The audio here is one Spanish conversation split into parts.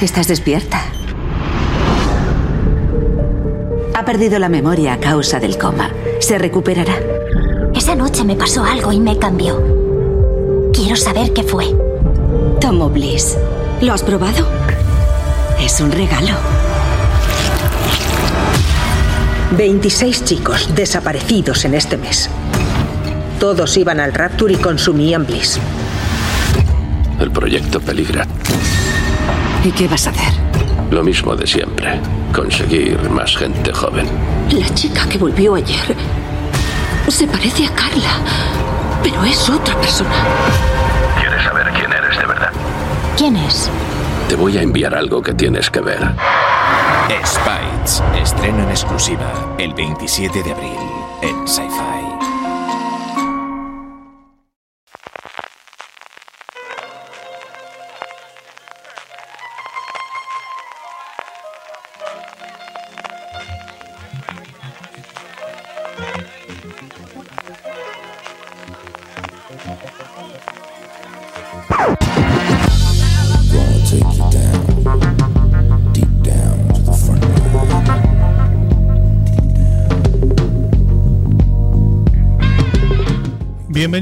Estás despierta. Ha perdido la memoria a causa del coma. Se recuperará. Esa noche me pasó algo y me cambió. Quiero saber qué fue. Tomo Bliss. ¿Lo has probado? Es un regalo. 26 chicos desaparecidos en este mes. Todos iban al Rapture y consumían Bliss. El proyecto peligra. ¿Y qué vas a hacer? Lo mismo de siempre. Conseguir más gente joven. La chica que volvió ayer se parece a Carla, pero es otra persona. ¿Quieres saber quién eres de verdad? ¿Quién es? Te voy a enviar algo que tienes que ver. Spites, estreno en exclusiva el 27 de abril en Sci-Fi.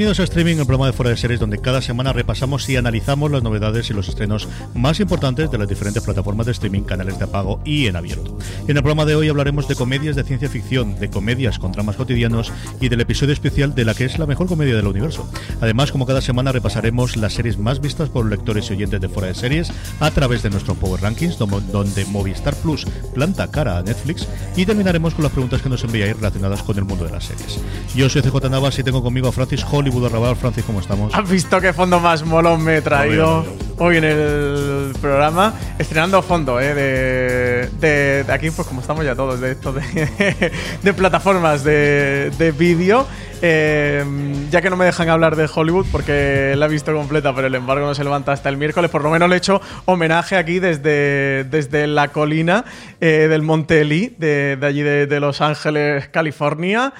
Bienvenidos a Streaming, el programa de Fuera de Series, donde cada semana repasamos y analizamos las novedades y los estrenos más importantes de las diferentes plataformas de streaming, canales de pago y en abierto. En el programa de hoy hablaremos de comedias de ciencia ficción, de comedias con dramas cotidianos y del episodio especial de la que es la mejor comedia del universo. Además, como cada semana, repasaremos las series más vistas por lectores y oyentes de Fuera de Series a través de nuestros Power Rankings, donde Movistar Plus planta cara a Netflix y terminaremos con las preguntas que nos enviáis relacionadas con el mundo de las series. Yo soy CJ Navas y tengo conmigo a Francis Hollywood Arrabal. Francis, ¿cómo estamos? ¿Has visto qué fondo más molón me he traído hoy en el programa? Estrenando fondo, ¿eh? De, de, de aquí, pues como estamos ya todos, de esto de, de plataformas de, de vídeo. Eh, ya que no me dejan hablar de Hollywood porque la he visto completa, pero el embargo no se levanta hasta el miércoles, por lo menos le he hecho homenaje aquí desde, desde la colina eh, del Monte Lee, de, de allí de Los Ángeles, California.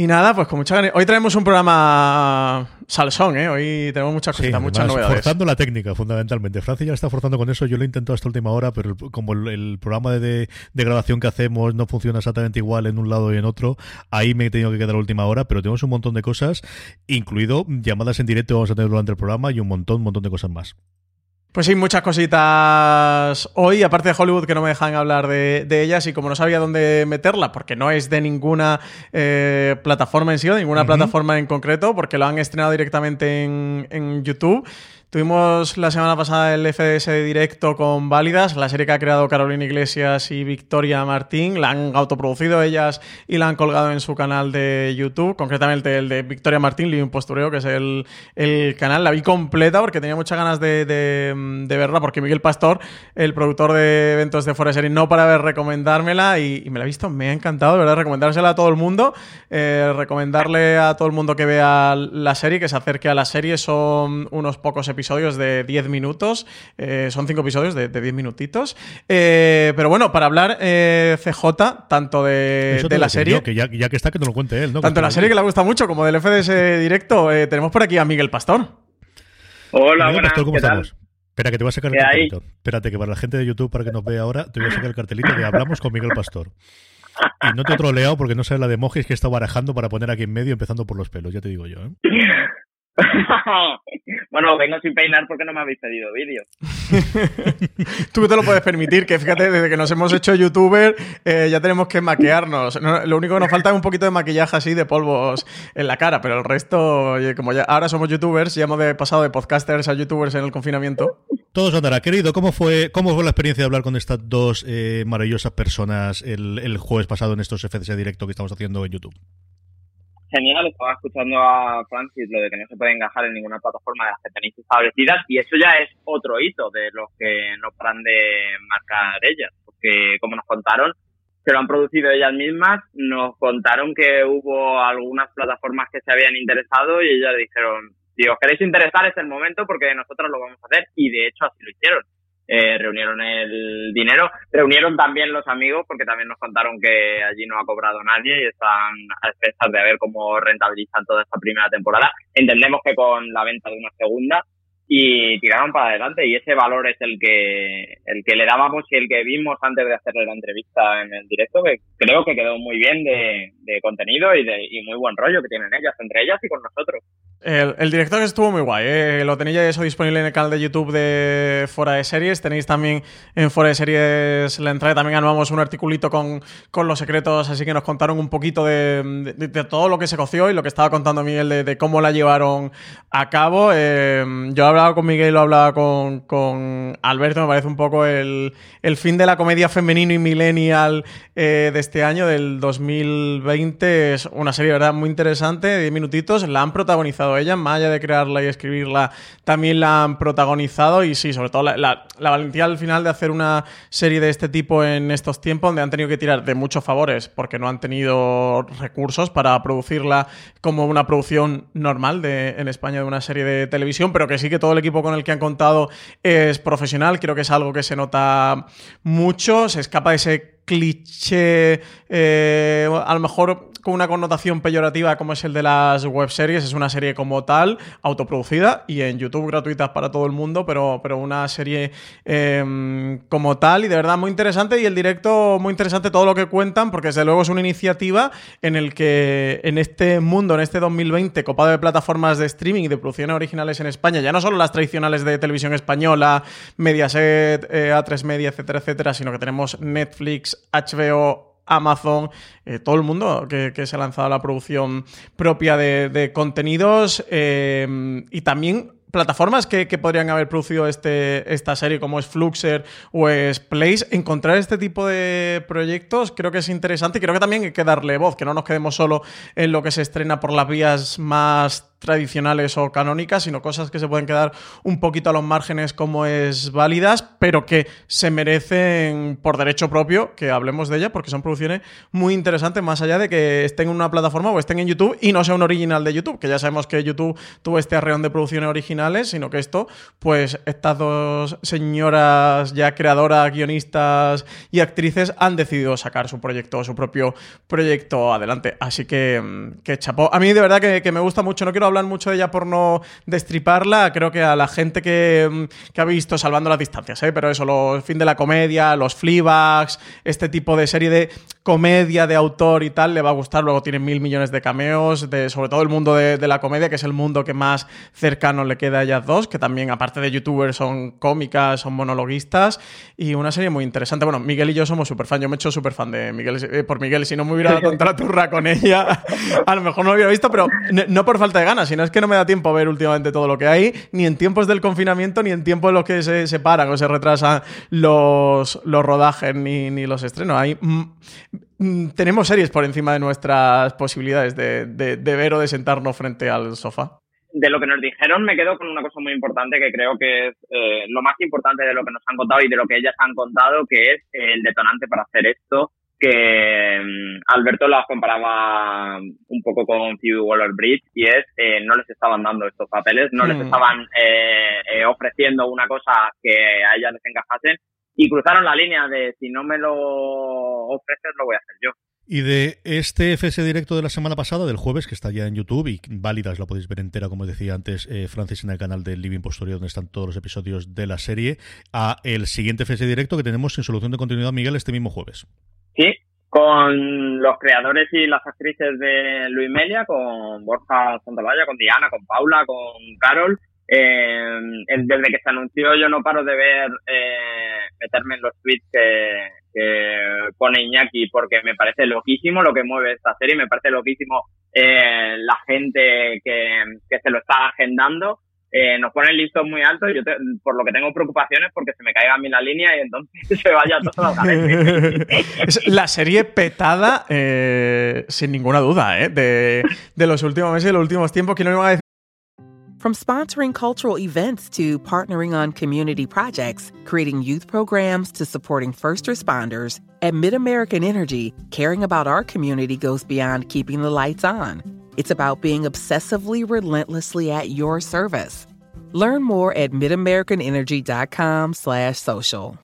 Y nada, pues con mucha ganas. Hoy traemos un programa salsón, ¿eh? Hoy tenemos muchas cositas, muchas novedades. Forzando la técnica, fundamentalmente. Francia ya está forzando con eso. Yo lo he intentado hasta última hora, pero como el, programa de, grabación que hacemos no funciona exactamente igual en un lado y en otro, ahí me he tenido que quedar a última hora. Pero tenemos un montón de cosas, incluido llamadas en directo vamos a tener durante el programa y un montón, un montón de cosas más. Pues sí, muchas cositas hoy, aparte de Hollywood, que no me dejan hablar de, ellas y como no sabía dónde meterla, porque no es de ninguna eh, plataforma en sí, o de ninguna plataforma en concreto, porque lo han estrenado directamente en, en YouTube. Tuvimos la semana pasada el FDS directo con Válidas, la serie que ha creado Carolina Iglesias y Victoria Martín. La han autoproducido ellas y la han colgado en su canal de YouTube, concretamente el de Victoria Martín, Living Postureo, que es el, canal. La vi completa porque tenía muchas ganas de, verla, porque Miguel Pastor, el productor de eventos de Forest Series, no para ver recomendármela y, me la he visto, me ha encantado, de verdad, recomendársela a todo el mundo, eh, recomendarle a todo el mundo que vea la serie, que se acerque a la serie, son unos pocos episodios episodios de 10 minutos. Eh, son 5 episodios de, 10 minutitos. Eh, pero bueno, para hablar eh, CJ, tanto de, la serie. que ya, que está, que nos lo cuente él, ¿no? Tanto de la serie que le gusta mucho como del FDS directo, tenemos por aquí a Miguel Pastor. Hola, Miguel Pastor, ¿cómo estamos? Espera, que te voy a sacar el cartelito. Espérate, que para la gente de YouTube, para que nos vea ahora, te voy a sacar el cartelito de Hablamos con Miguel Pastor. Y no te he troleado porque no sé la de Mojis que he estado barajando para poner aquí en medio, empezando por los pelos, ya te digo yo. ¿eh? bueno, vengo sin peinar porque no me habéis pedido vídeo. Tú te lo puedes permitir, que fíjate, desde que nos hemos hecho youtuber eh, ya tenemos que maquillarnos. lo único que nos falta es un poquito de maquillaje así de polvos en la cara, pero el resto, como ya ahora somos youtubers, ya hemos pasado de podcasters a youtubers en el confinamiento. Todos andará. Querido, ¿cómo fue, cómo fue la experiencia de hablar con estas dos eh, maravillosas personas el, el jueves pasado en estos FCS directo que estamos haciendo en YouTube? Genial, estaba escuchando a Francis lo de que no se puede encajar en ninguna plataforma de las que tenéis establecidas y eso ya es otro hito de los que no paran de marcar ellas, porque como nos contaron, que lo han producido ellas mismas, nos contaron que hubo algunas plataformas que se habían interesado y ellas dijeron, si os queréis interesar es el momento porque nosotros lo vamos a hacer y de hecho así lo hicieron. Eh, reunieron el dinero, reunieron también los amigos porque también nos contaron que allí no ha cobrado nadie y están a expensas de ver cómo rentabilizan toda esta primera temporada. Entendemos que con la venta de una segunda y tiraron para adelante y ese valor es el que el que le dábamos y el que vimos antes de hacerle la entrevista en el directo que creo que quedó muy bien de, de contenido y de y muy buen rollo que tienen ellas entre ellas y con nosotros el, director estuvo muy guay, ¿eh? lo tenéis eso disponible en el canal de YouTube de Fora de Series. Tenéis también en Fora de Series la entrada, también armamos un articulito con, con los secretos, así que nos contaron un poquito de, de, todo lo que se coció y lo que estaba contando Miguel de, cómo la llevaron a cabo. Eh, yo hablaba con Miguel, lo hablaba con, con Alberto, me parece un poco el, el, fin de la comedia femenino y millennial eh, de este año, del 2020. Es una serie, ¿verdad? Muy interesante, 10 minutitos. La han protagonizado ella, más allá de crearla y escribirla, también la han protagonizado y sí, sobre todo la, valentía al final de hacer una serie de este tipo en estos tiempos donde han tenido que tirar de muchos favores porque no han tenido recursos para producirla como una producción normal en España de una serie de televisión, pero que sí que todo el equipo con el que han contado es profesional, creo que es algo que se nota mucho, se escapa de ese cliché, eh, a lo mejor con una connotación peyorativa como es el de las webseries, es una serie como tal, autoproducida y en YouTube gratuitas para todo el mundo, pero, pero una serie em, como tal y de verdad muy interesante y el directo muy interesante todo lo que cuentan porque desde luego es una iniciativa en el que en este mundo, en este 2020 copado de plataformas de streaming y de producciones originales en España, ya no solo las tradicionales de televisión española, Mediaset, eh, A3 Media, etcétera, etcétera, sino que tenemos Netflix, HBO, Amazon, eh, todo el mundo que, se ha lanzado la producción propia de, contenidos eh, y también plataformas que, podrían haber producido este, esta serie, como es Fluxer o es Place, encontrar este tipo de proyectos creo que es interesante y creo que también hay que darle voz, que no nos quedemos solo en lo que se estrena por las vías más tradicionales o canónicas, sino cosas que se pueden quedar un poquito a los márgenes como es válidas, pero que se merecen por derecho propio que hablemos de ella, porque son producciones muy interesantes, más allá de que estén en una plataforma o estén en YouTube y no sea un original de YouTube, que ya sabemos que YouTube tuvo este arreón de producciones originales, sino que esto, pues estas dos señoras ya creadoras, guionistas y actrices han decidido sacar su proyecto, su propio proyecto adelante. Así que, mm, que chapó. A mí de verdad que, que me gusta mucho, no quiero hablar mucho de ella por no destriparla. Creo que a la gente que, mm, que ha visto Salvando las Distancias, ¿eh? pero eso, los fin de la comedia, los Fleabags, este tipo de serie de comedia de autor y tal, le va a gustar. Luego tiene mil millones de cameos, sobre todo el mundo de, la comedia, que es el mundo que más cercano le queda a ellas dos, que también, aparte de youtubers, son cómicas, son monologuistas. Y una serie muy interesante. Bueno, Miguel y yo somos súper fan. Yo me he hecho súper fan de Miguel eh, por Miguel. Si no me hubiera dado tanta turra con ella, a lo mejor no lo hubiera visto, pero no por falta de ganas, sino es que no me da tiempo a ver últimamente todo lo que hay, ni en tiempos del confinamiento, ni en tiempos en los que se separan o se retrasan los, los rodajes ni, ni los estrenos. Hay, tenemos series por encima de nuestras posibilidades de, de, de ver o de sentarnos frente al sofá de lo que nos dijeron me quedo con una cosa muy importante que creo que es eh, lo más importante de lo que nos han contado y de lo que ellas han contado, que es el detonante para hacer esto, que um, Alberto las comparaba un poco con Phoebe Waller-Bridge y es eh, no les estaban dando estos papeles, no mm. les estaban eh, eh, ofreciendo una cosa que a ellas les encajasen y cruzaron la línea de si no me lo ofreces lo voy a hacer yo. Y de este FS directo de la semana pasada, del jueves, que está ya en YouTube y válidas, la podéis ver entera, como decía antes eh, Francis, en el canal del Living Posterior, donde están todos los episodios de la serie, a el siguiente FS directo que tenemos en Solución de Continuidad, Miguel, este mismo jueves. Sí, con los creadores y las actrices de Luis Melia, con Borja Santavalla, con Diana, con Paula, con Carol. Eh, desde que se anunció yo no paro de ver, eh, meterme en los tweets que, que pone Iñaki porque me parece loquísimo lo que mueve esta serie, me parece loquísimo eh, la gente que, que, se lo está agendando. Eh, nos pone el listón muy alto y yo te, por lo que tengo preocupaciones porque se me caiga a mí la línea y entonces se vaya todo Es la serie petada, eh, sin ninguna duda, ¿eh? de, de los últimos meses y los últimos tiempos. que no iba a decir From sponsoring cultural events to partnering on community projects, creating youth programs to supporting first responders, at MidAmerican Energy, caring about our community goes beyond keeping the lights on. It's about being obsessively relentlessly at your service. Learn more at midamericanenergy.com/social.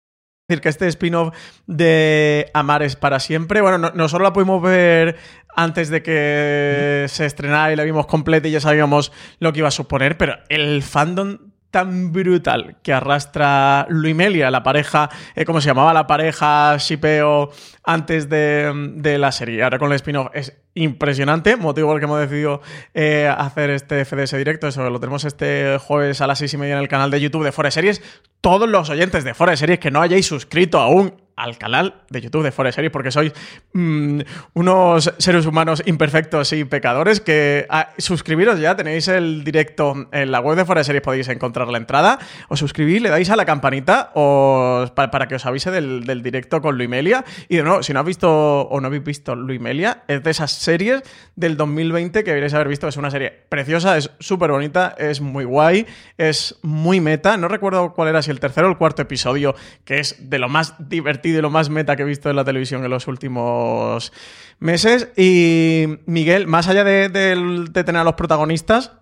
decir que este spin-off de Amar es para siempre, bueno, no, no, solo la pudimos ver antes de que se estrenara y la vimos completa y ya sabíamos lo que iba a suponer, pero el fandom tan brutal que arrastra Luimelia, la pareja, eh, ¿cómo se llamaba? La pareja shipeo antes de, de, la serie. Ahora con el spin-off es impresionante, motivo por el que hemos decidido eh, hacer este FDS directo. Eso lo tenemos este jueves a las seis y media en el canal de YouTube de Forest Series. Todos los oyentes de Forest Series que no hayáis suscrito aún al canal de YouTube de Forest Series porque sois mmm, unos seres humanos imperfectos y pecadores que a, suscribiros ya, tenéis el directo en la web de Forest Series, podéis encontrar la entrada, os suscribís, le dais a la campanita os, para, que os avise del, del, directo con Luimelia y de nuevo, si no habéis visto o no habéis visto Luimelia, es de esas series del 2020 que deberíais haber visto, es una serie preciosa, es súper bonita, es muy guay, es muy meta, no recuerdo cuál era si el tercero o el cuarto episodio, que es de lo más divertido y de lo más meta que he visto en la televisión en los últimos meses. Y Miguel, más allá de, tener a los protagonistas,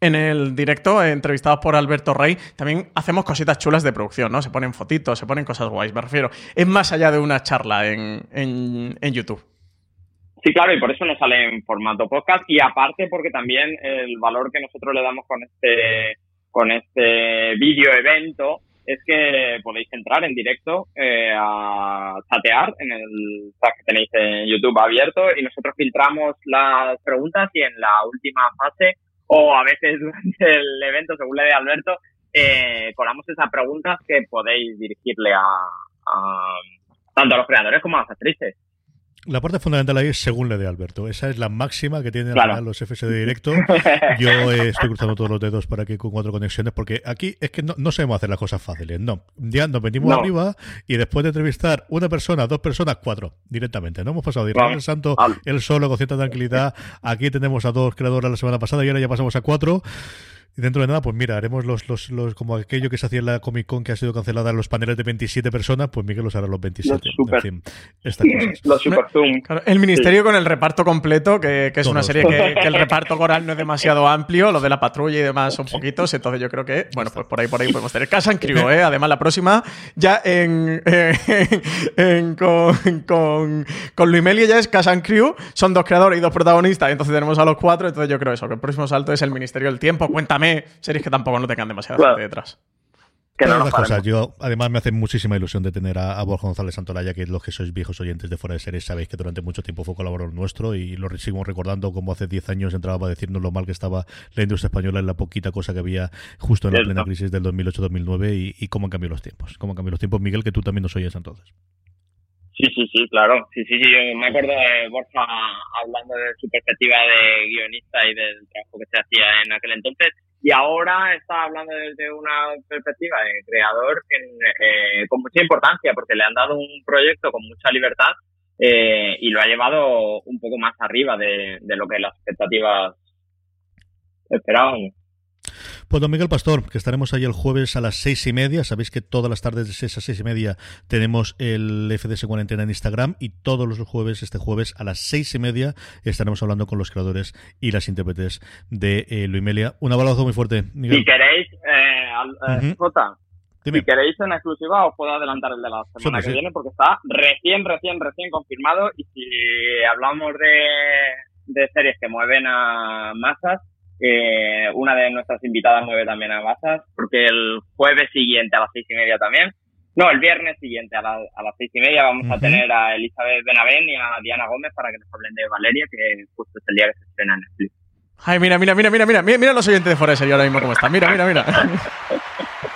en el directo, entrevistados por Alberto Rey, también hacemos cositas chulas de producción, ¿no? Se ponen fotitos, se ponen cosas guays, me refiero. Es más allá de una charla en, en, en YouTube. Sí, claro, y por eso nos sale en formato podcast y aparte porque también el valor que nosotros le damos con este con este vídeo evento es que podéis entrar en directo eh, a chatear en el chat que tenéis en YouTube abierto y nosotros filtramos las preguntas y en la última fase o a veces durante el evento, según le de Alberto, eh, colamos esas preguntas que podéis dirigirle a, a tanto a los creadores como a las actrices. La parte fundamental ahí es según le de Alberto. Esa es la máxima que tienen los FS de directo. Yo eh, estoy cruzando todos los dedos para que con cuatro conexiones, porque aquí es que no, no sabemos hacer las cosas fáciles. No. Ya nos venimos arriba y después de entrevistar una persona, dos personas, cuatro directamente. No hemos pasado de ir el Santo, el solo, con cierta tranquilidad. Aquí tenemos a dos creadores la semana pasada y ahora ya pasamos a cuatro. Y dentro de nada, pues mira, haremos los, los, los como aquello que se hacía en la Comic Con que ha sido cancelada, los paneles de 27 personas, pues Miguel los hará los 27. Los super, en fin, Los super zoom. el ministerio con el reparto completo, que, que es una serie que, el reparto coral no es demasiado amplio, lo de la patrulla y demás son poquitos, entonces yo creo que, bueno, pues por ahí por ahí podemos tener Casa en Crew, ¿eh? Además, la próxima, ya en, en, con, con, con Luimelia ya es Casa en Crew, son dos creadores y dos protagonistas, entonces tenemos a los cuatro, entonces yo creo eso, que el próximo salto es el Ministerio del Tiempo. Cuéntame series que tampoco no tengan demasiada gente detrás. Que no cosas. Yo, además, me hace muchísima ilusión de tener a, Borja González Santolaya, que los que sois viejos oyentes de Fuera de Series sabéis que durante mucho tiempo fue colaborador nuestro y lo seguimos recordando como hace 10 años entraba para decirnos lo mal que estaba la industria española en la poquita cosa que había justo en la plena crisis del 2008-2009 y, cómo han cambiado los tiempos. Cómo han cambiado los tiempos, Miguel, que tú también nos oyes entonces. Sí, sí, sí, claro. Sí, sí, sí. Yo me acuerdo de Borja hablando de su perspectiva de guionista y del trabajo que se hacía en aquel entonces y ahora está hablando desde una perspectiva de creador eh, con mucha importancia porque le han dado un proyecto con mucha libertad eh, y lo ha llevado un poco más arriba de, de lo que las expectativas esperaban. Pues don Miguel Pastor, que estaremos ahí el jueves a las seis y media. Sabéis que todas las tardes de seis a seis y media tenemos el FDS Cuarentena en Instagram y todos los jueves, este jueves a las seis y media, estaremos hablando con los creadores y las intérpretes de eh, Luimelia. Un abrazo muy fuerte, Miguel. Si queréis, eh, eh si queréis en exclusiva os puedo adelantar el de la semana que viene porque está recién, recién, recién confirmado y si hablamos de, de series que mueven a masas, eh, una de nuestras invitadas mueve también a masas, porque el jueves siguiente a las seis y media también, no, el viernes siguiente a, a las seis y media vamos a tener a Elizabeth Benavén y a Diana Gómez para que nos hablen de Valeria, que justo es el día que se estrena en Netflix. Ay, mira, mira, mira, mira, mira, mira los oyentes de Forest ahora mismo cómo están. Mira, mira, mira.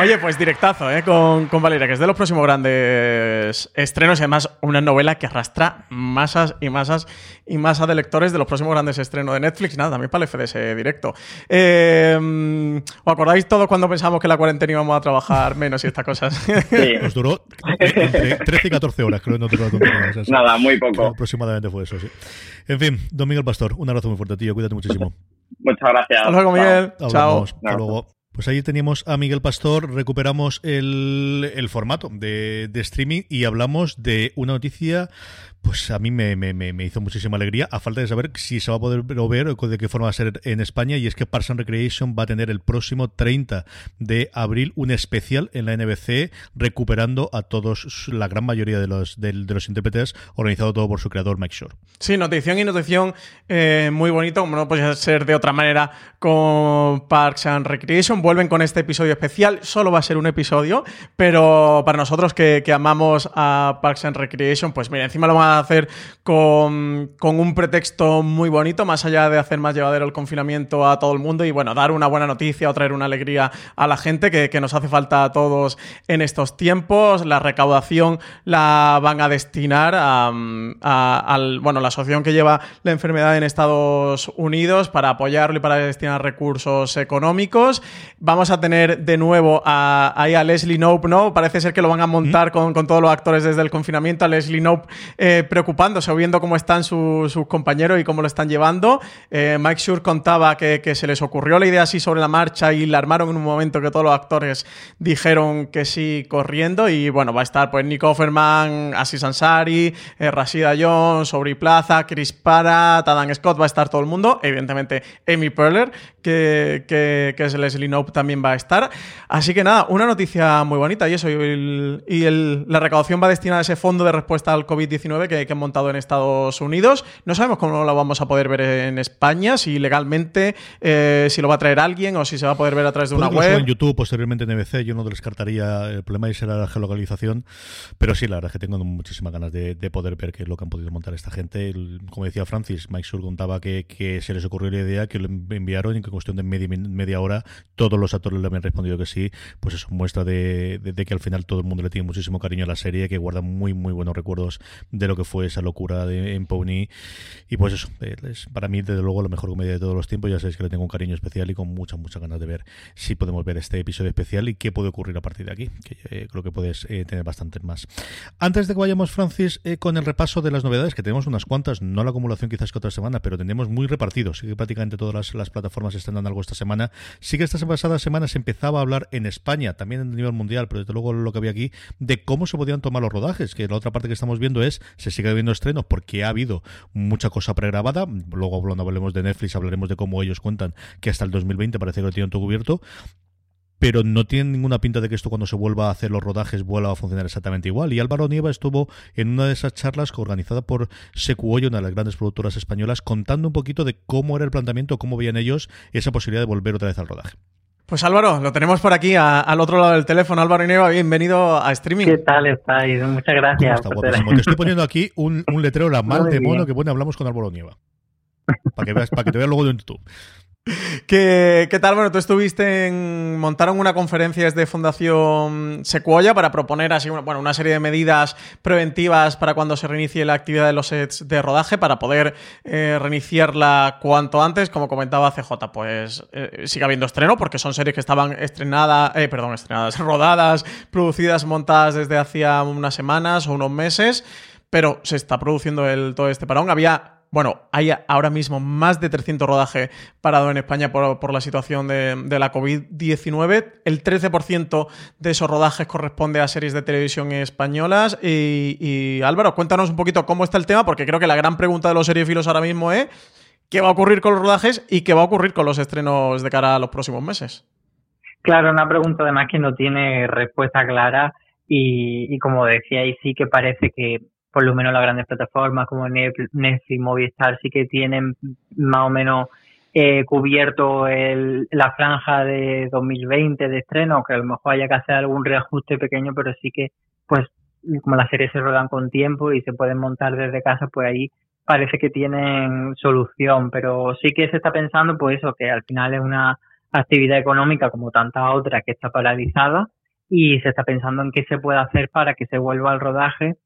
Oye, pues directazo, ¿eh? Con, con, Valeria, que es de los próximos grandes estrenos y además una novela que arrastra masas y masas y masas de lectores de los próximos grandes estrenos de Netflix. Nada, también para el FDS directo. Eh, ¿Os acordáis todos cuando pensamos que la cuarentena íbamos a trabajar menos y estas cosas? Sí. Nos duró entre 13 y 14 horas, creo que no duró Nada, muy poco. Aproximadamente fue eso, sí. En fin, don Miguel Pastor, un abrazo muy fuerte, tío. Cuídate muchísimo. Muchas gracias. Hasta luego, Miguel. Chao. Hasta luego. Pues ahí teníamos a Miguel Pastor, recuperamos el, el formato de, de, streaming y hablamos de una noticia pues a mí me, me, hizo muchísima alegría, a falta de saber si se va a poder ver o de qué forma va a ser en España, y es que Parks and Recreation va a tener el próximo 30 de abril un especial en la NBC recuperando a todos, la gran mayoría de los, de, los intérpretes, organizado todo por su creador Mike Shore. Sí, notición y notición eh, muy bonito, como no puede ser de otra manera con Parks and Recreation. Vuelven con este episodio especial, solo va a ser un episodio, pero para nosotros que, que amamos a Parks and Recreation, pues mira, encima lo van a hacer con, un pretexto muy bonito, más allá de hacer más llevadero el confinamiento a todo el mundo y bueno, dar una buena noticia o traer una alegría a la gente que, nos hace falta a todos en estos tiempos. La recaudación la van a destinar a, bueno, la asociación que lleva la enfermedad en Estados Unidos para apoyarlo y para destinar recursos económicos. Vamos a tener de nuevo a, ahí a Leslie Nope, ¿no? Parece ser que lo van a montar con, todos los actores desde el confinamiento. A Leslie Nope eh, preocupándose viendo cómo están sus compañeros y cómo lo están llevando. Eh, Mike Shure contaba que, se les ocurrió la idea así sobre la marcha y la armaron en un momento que todos los actores dijeron que sí corriendo. Y bueno, va a estar pues Nick Offerman, Asis Ansari, eh, Rashida Jones, Aubrey Plaza, Chris Para, Tadan Scott, va a estar todo el mundo. Evidentemente, Amy Perler, que, que, es Leslie Nope, también va a estar. Así que nada, una noticia muy bonita y eso. Y, la recaudación va destinada a ese fondo de respuesta al COVID-19 que, han montado en Estados Unidos. No sabemos cómo lo vamos a poder ver en España, si legalmente, eh, si lo va a traer alguien o si se va a poder ver a través de una web. en YouTube, posteriormente en NBC, yo no descartaría el problema y será la geolocalización, pero sí, la verdad es que tengo muchísimas ganas de, poder ver qué es lo que han podido montar esta gente. como decía Francis, Mike Sur contaba que, se les ocurrió la idea, que lo enviaron y que en cuestión de media, media hora todo todos los actores le habían respondido que sí, pues eso muestra de, que al final todo el mundo le tiene muchísimo cariño a la serie, que guarda muy, muy buenos recuerdos de lo que fue esa locura de, en Pony. Y pues eso, es para mí, desde luego, la mejor comedia de todos los tiempos. Ya sabéis que le tengo un cariño especial y con muchas, muchas ganas de ver si podemos ver este episodio especial y qué puede ocurrir a partir de aquí, que eh, creo que puedes eh, tener bastantes más. Antes de que vayamos, Francis, eh, con el repaso de las novedades, que tenemos unas cuantas, no la acumulación quizás que otra semana, pero tenemos muy repartidos. Sí que prácticamente todas las, plataformas están dando algo esta semana. Sí que esta pasada semana se empezaba a hablar en España, también en nivel mundial, pero desde luego lo que había aquí, de cómo se podían tomar los rodajes, que la otra parte que estamos viendo es, se sigue viendo estrenos porque ha habido mucha cosa pregrabada. Luego, cuando hablemos de Netflix, hablaremos de cómo ellos cuentan que hasta el 2020 parece que lo tienen todo cubierto pero no tiene ninguna pinta de que esto cuando se vuelva a hacer los rodajes vuelva a funcionar exactamente igual. Y Álvaro Nieva estuvo en una de esas charlas organizada por Secuoyo, una de las grandes productoras españolas, contando un poquito de cómo era el planteamiento, cómo veían ellos esa posibilidad de volver otra vez al rodaje. Pues Álvaro, lo tenemos por aquí al otro lado del teléfono. Álvaro Nieva, bienvenido a streaming. ¿Qué tal estáis? Muchas gracias. Te estoy poniendo aquí un, letrero, la mal de mono, que pone hablamos con Álvaro Nieva. Para que, veas, para que te veas luego en YouTube. ¿Qué, ¿Qué, tal? Bueno, tú estuviste en. montaron una conferencia desde Fundación Sequoia para proponer así una, bueno, una serie de medidas preventivas para cuando se reinicie la actividad de los sets de rodaje para poder eh, reiniciarla cuanto antes. Como comentaba CJ, pues eh, sigue habiendo estreno porque son series que estaban estrenadas, eh, perdón, estrenadas, rodadas, producidas, montadas desde hacía unas semanas o unos meses, pero se está produciendo el, todo este parón. Había bueno, hay ahora mismo más de 300 rodajes parado en España por, la situación de, la COVID-19. El 13% de esos rodajes corresponde a series de televisión españolas. Y, Álvaro, cuéntanos un poquito cómo está el tema, porque creo que la gran pregunta de los seriefilos ahora mismo es qué va a ocurrir con los rodajes y qué va a ocurrir con los estrenos de cara a los próximos meses. Claro, una pregunta además que no tiene respuesta clara y, y como decíais, sí que parece que por lo menos las grandes plataformas como Netflix, Movistar sí que tienen más o menos eh, cubierto el, la franja de 2020 de estreno, que a lo mejor haya que hacer algún reajuste pequeño, pero sí que, pues, como las series se rodan con tiempo y se pueden montar desde casa, pues ahí parece que tienen solución, pero sí que se está pensando, pues eso, que al final es una actividad económica como tantas otras que está paralizada y se está pensando en qué se puede hacer para que se vuelva al rodaje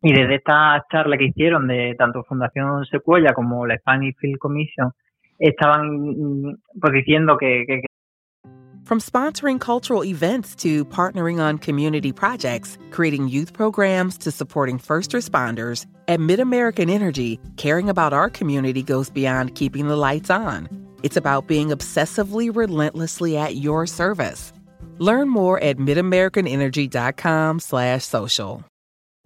y desde esta charla que hicieron de tanto Fundación como la Spanish Film Commission, estaban mm, pues diciendo que, que From sponsoring cultural events to partnering on community projects, creating youth programs to supporting first responders, at MidAmerican Energy, caring about our community goes beyond keeping the lights on. It's about being obsessively relentlessly at your service. Learn more at midamericanenergy.com/social.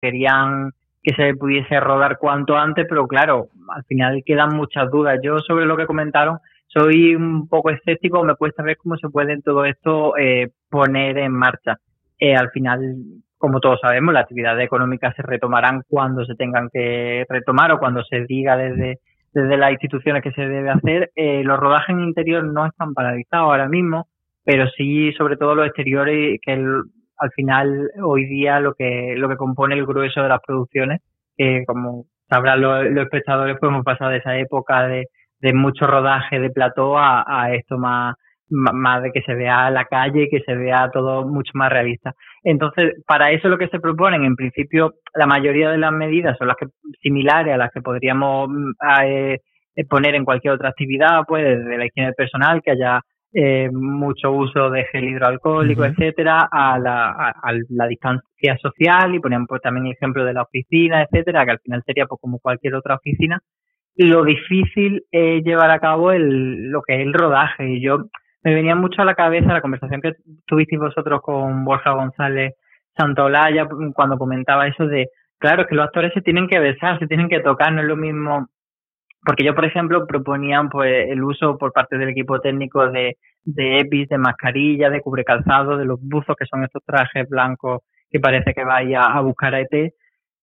Querían que se pudiese rodar cuanto antes, pero claro, al final quedan muchas dudas. Yo sobre lo que comentaron soy un poco escéptico, me cuesta ver cómo se puede todo esto eh, poner en marcha. Eh, al final, como todos sabemos, las actividades económicas se retomarán cuando se tengan que retomar o cuando se diga desde, desde las instituciones que se debe hacer. Eh, los rodajes en interior no están paralizados ahora mismo, pero sí, sobre todo los exteriores, que el, al final hoy día lo que lo que compone el grueso de las producciones que como sabrán los, espectadores pues hemos pasado de esa época de, de mucho rodaje de plató a, a esto más más de que se vea la calle, que se vea todo mucho más realista. Entonces, para eso lo que se proponen, en principio, la mayoría de las medidas son las que similares a las que podríamos mm, eh, poner en cualquier otra actividad, pues desde la higiene personal, que haya eh, mucho uso de gel hidroalcohólico, etcétera, a la, a, la distancia social y ponían pues, también ejemplo de la oficina, etcétera, que al final sería pues, como cualquier otra oficina. Lo difícil es llevar a cabo el, lo que es el rodaje. Y yo me venía mucho a la cabeza la conversación que tuvisteis vosotros con Borja González Santaolalla cuando comentaba eso de, claro, que los actores se tienen que besar, se tienen que tocar, no es lo mismo porque yo, por ejemplo, proponían pues el uso por parte del equipo técnico de, de EPIs, de mascarilla, de cubrecalzado, de los buzos, que son estos trajes blancos que parece que vaya a buscar a ET.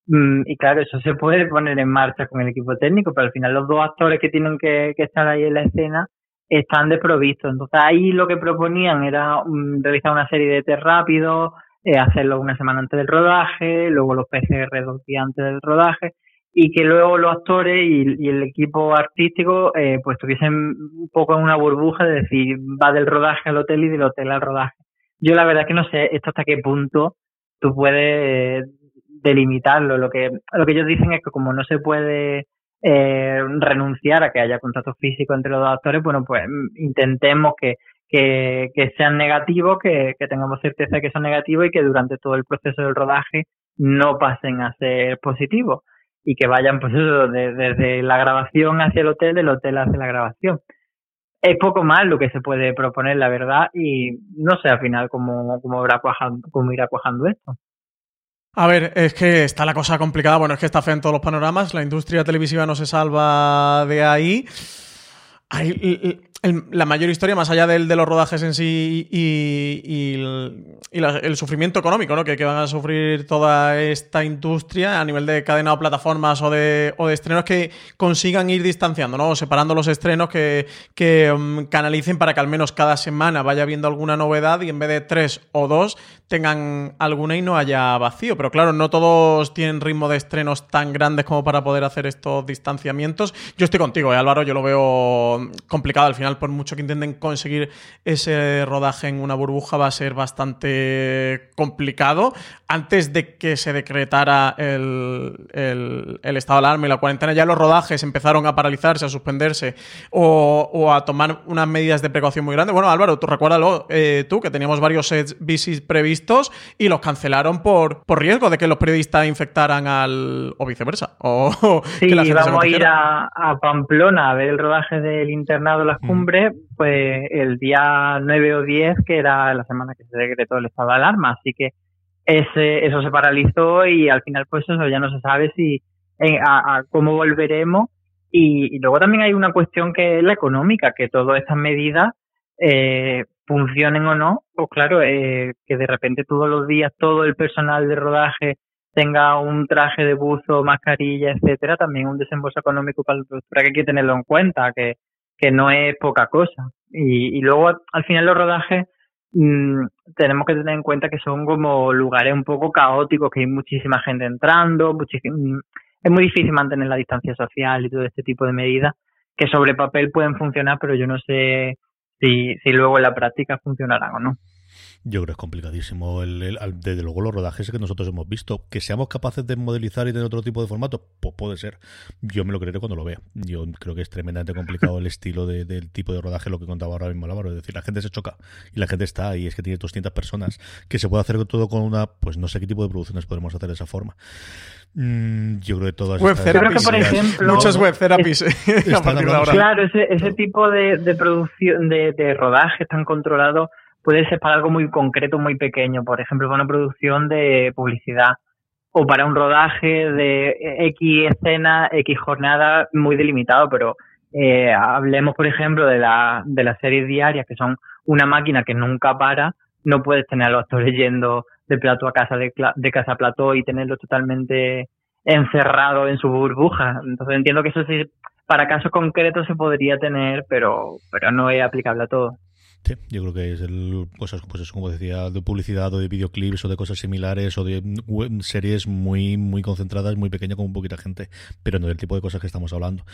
Mm, y claro, eso se puede poner en marcha con el equipo técnico, pero al final los dos actores que tienen que, estar ahí en la escena están desprovistos. Entonces ahí lo que proponían era mm, realizar una serie de test rápidos, eh, hacerlo una semana antes del rodaje, luego los PCR dos días antes del rodaje y que luego los actores y, el equipo artístico eh, pues estuviesen un poco en una burbuja de decir va del rodaje al hotel y del hotel al rodaje. Yo la verdad que no sé esto hasta qué punto tú puedes delimitarlo. Lo que, lo que ellos dicen es que como no se puede eh, renunciar a que haya contacto físico entre los dos actores, bueno, pues intentemos que, que, que sean negativos, que, que tengamos certeza de que son negativos y que durante todo el proceso del rodaje no pasen a ser positivos y que vayan pues eso desde la grabación hacia el hotel, del hotel hacia la grabación. Es poco más lo que se puede proponer, la verdad, y no sé al final cómo, cómo, irá, cuajando, cómo irá cuajando esto. A ver, es que está la cosa complicada. Bueno, es que está fea en todos los panoramas. La industria televisiva no se salva de ahí. Hay, la mayor historia, más allá del, de los rodajes en sí y, el, sufrimiento económico ¿no? que, van a sufrir toda esta industria a nivel de cadena o plataformas o de, o de estrenos que consigan ir distanciando, ¿no? separando los estrenos que, que um, canalicen para que al menos cada semana vaya viendo alguna novedad y en vez de tres o dos tengan alguna y no haya vacío. Pero claro, no todos tienen ritmo de estrenos tan grandes como para poder hacer estos distanciamientos. Yo estoy contigo, ¿eh, Álvaro, yo lo veo complicado al final por mucho que intenten conseguir ese rodaje en una burbuja, va a ser bastante complicado. Antes de que se decretara el, estado de alarma y la cuarentena, ya los rodajes empezaron a paralizarse, a suspenderse o, a tomar unas medidas de precaución muy grandes. Bueno, Álvaro, tú recuérdalo eh, tú, que teníamos varios sets bicis previstos y los cancelaron por, por riesgo de que los periodistas infectaran al. o viceversa. O, sí, vamos a ir a, a, Pamplona a ver el rodaje del internado Las Cumbres pues el día 9 o 10, que era la semana que se decretó el estado de alarma. Así que ese, eso se paralizó y al final pues eso ya no se sabe si a, cómo volveremos. Y, luego también hay una cuestión que es la económica, que todas estas medidas eh, funcionen o no, pues claro, eh, que de repente todos los días todo el personal de rodaje tenga un traje de buzo, mascarilla, etcétera, también un desembolso económico para la que hay que tenerlo en cuenta, que que no es poca cosa. Y, y luego al final los rodajes mmm, tenemos que tener en cuenta que son como lugares un poco caóticos, que hay muchísima gente entrando, mm, es muy difícil mantener la distancia social y todo este tipo de medidas que sobre papel pueden funcionar, pero yo no sé si, si luego en la práctica funcionarán o no. Yo creo que es complicadísimo. El, desde luego, los rodajes que nosotros hemos visto, que seamos capaces de modelizar y tener otro tipo de formato, pues puede ser. Yo me lo creeré cuando lo vea. Yo creo que es tremendamente complicado el estilo del tipo de rodaje, lo que contaba ahora mismo Álvaro. Es decir, la gente se choca y la gente está ahí. Es que tiene 200 personas. Que se puede hacer todo con una, pues no sé qué tipo de producciones podemos hacer de esa forma. Mm, yo creo que todas web por ejemplo, muchas web therapies claro ese, ese tipo de, de producción de, de rodaje tan controlado puede ser para algo muy concreto, muy pequeño, por ejemplo, para una producción de publicidad o para un rodaje de X escena, X jornada muy delimitado, pero eh, hablemos, por ejemplo, de, la, de las series diarias, que son una máquina que nunca para, no puedes tener a los actores yendo de plato a casa, de, casa a plató y tenerlo totalmente encerrado en su burbuja. Entonces entiendo que eso sí, para casos concretos se podría tener, pero, pero no es aplicable a todo. Sí, yo creo que es el, cosas, pues eso, como decía, de publicidad o de videoclips o de cosas similares o de series muy, muy concentradas, muy pequeñas con un poquita gente, pero no del tipo de cosas que estamos hablando.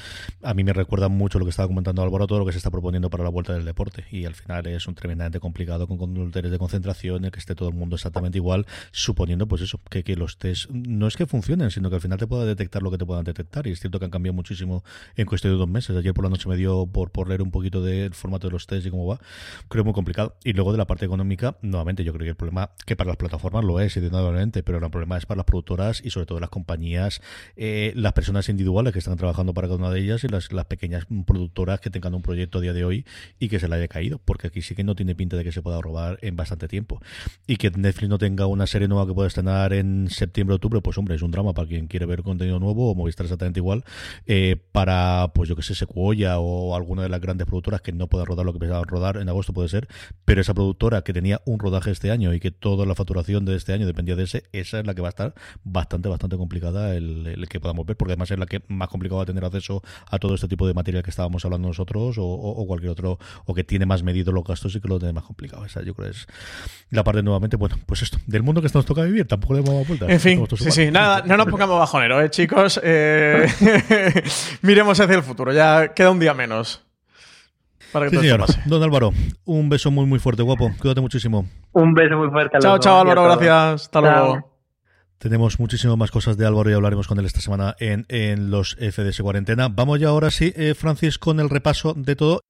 A mí me recuerda mucho lo que estaba comentando Álvaro, todo lo que se está proponiendo para la vuelta del deporte y al final es un tremendamente complicado con conductores de concentración, en que esté todo el mundo exactamente igual, suponiendo pues eso, que, que los test no es que funcionen, sino que al final te pueda detectar lo que te puedan detectar y es cierto que han cambiado muchísimo en cuestión de dos meses. Ayer por la noche me dio por, por leer un poquito del formato de los test y cómo va creo muy complicado. Y luego de la parte económica, nuevamente, yo creo que el problema, que para las plataformas lo es, evidentemente, pero el problema es para las productoras y sobre todo las compañías, eh, las personas individuales que están trabajando para cada una de ellas y las, las pequeñas productoras que tengan un proyecto a día de hoy y que se le haya caído, porque aquí sí que no tiene pinta de que se pueda robar en bastante tiempo. Y que Netflix no tenga una serie nueva que pueda estrenar en septiembre, octubre, pues hombre, es un drama para quien quiere ver contenido nuevo o Movistar exactamente igual, eh, para, pues yo que sé, Sequoia o alguna de las grandes productoras que no pueda rodar lo que pensaba rodar en agosto puede ser, pero esa productora que tenía un rodaje este año y que toda la facturación de este año dependía de ese, esa es la que va a estar bastante, bastante complicada el, que podamos ver, porque además es la que más complicado va a tener acceso a todo este tipo de material que estábamos hablando nosotros o, cualquier otro, o que tiene más medido los gastos y que lo tiene más complicado. Esa yo creo es la parte nuevamente, bueno, pues esto, del mundo que nos toca vivir, tampoco le hemos vueltas. En fin, sí, sí, nada, no nos pongamos bajonero, ¿eh, chicos? Eh, miremos hacia el futuro, ya queda un día menos. Para que sí, señor. Don Álvaro, un beso muy, muy fuerte, guapo. Cuídate muchísimo. Un beso muy fuerte. A chao, chao, Álvaro. Gracias. Hasta luego. Tenemos muchísimas más cosas de Álvaro y hablaremos con él esta semana en, en los FDS Cuarentena. Vamos ya ahora sí, eh, Francis, con el repaso de todo.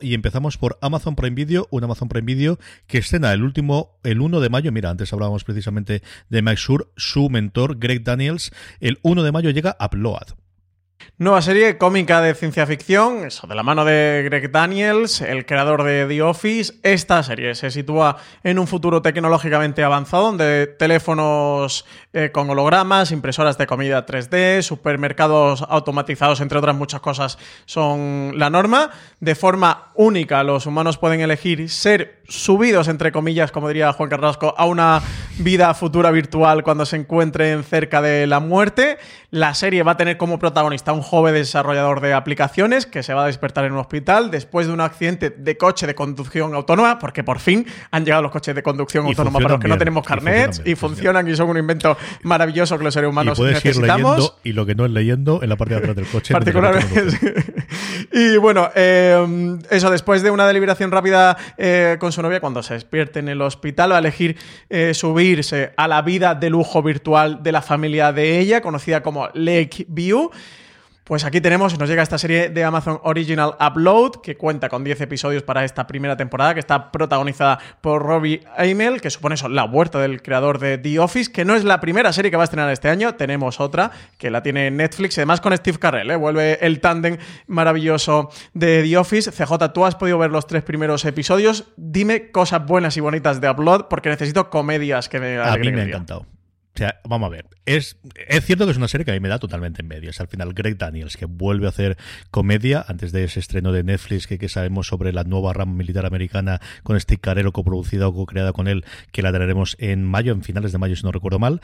Y empezamos por Amazon Prime Video, un Amazon Prime Video que escena el último, el 1 de mayo. Mira, antes hablábamos precisamente de Mike Shure, su mentor, Greg Daniels. El 1 de mayo llega Upload. Nueva serie cómica de ciencia ficción, eso, de la mano de Greg Daniels, el creador de The Office. Esta serie se sitúa en un futuro tecnológicamente avanzado, donde teléfonos eh, con hologramas, impresoras de comida 3D, supermercados automatizados, entre otras muchas cosas, son la norma. De forma única, los humanos pueden elegir ser subidos, entre comillas, como diría Juan Carrasco, a una vida futura virtual cuando se encuentren cerca de la muerte. La serie va a tener como protagonista un joven desarrollador de aplicaciones que se va a despertar en un hospital después de un accidente de coche de conducción autónoma, porque por fin han llegado los coches de conducción autónoma para los que no tenemos carnet y, funcionan, y, son un invento maravilloso que los seres humanos y necesitamos. y lo que no es leyendo en la parte de atrás del coche. Particularmente. y bueno, eh, eso, después de una deliberación rápida eh, con su novia, cuando se despierte en el hospital, va a elegir eh, subirse a la vida de lujo virtual de la familia de ella, conocida como Lake View. Pues aquí tenemos, nos llega esta serie de Amazon Original Upload, que cuenta con 10 episodios para esta primera temporada, que está protagonizada por Robbie Amell, que supone eso, la huerta del creador de The Office, que no es la primera serie que va a estrenar este año, tenemos otra, que la tiene Netflix, además con Steve Carell, ¿eh? vuelve el tándem maravilloso de The Office. CJ, tú has podido ver los tres primeros episodios, dime cosas buenas y bonitas de Upload, porque necesito comedias que me... A mí me ha encantado. Vamos a ver. Es, es cierto que es una serie que a mí me da totalmente envidia. Es al final Greg Daniels, que vuelve a hacer comedia antes de ese estreno de Netflix que, que sabemos sobre la nueva rama militar americana con este Carero coproducida o co-creada con él, que la traeremos en mayo, en finales de mayo, si no recuerdo mal.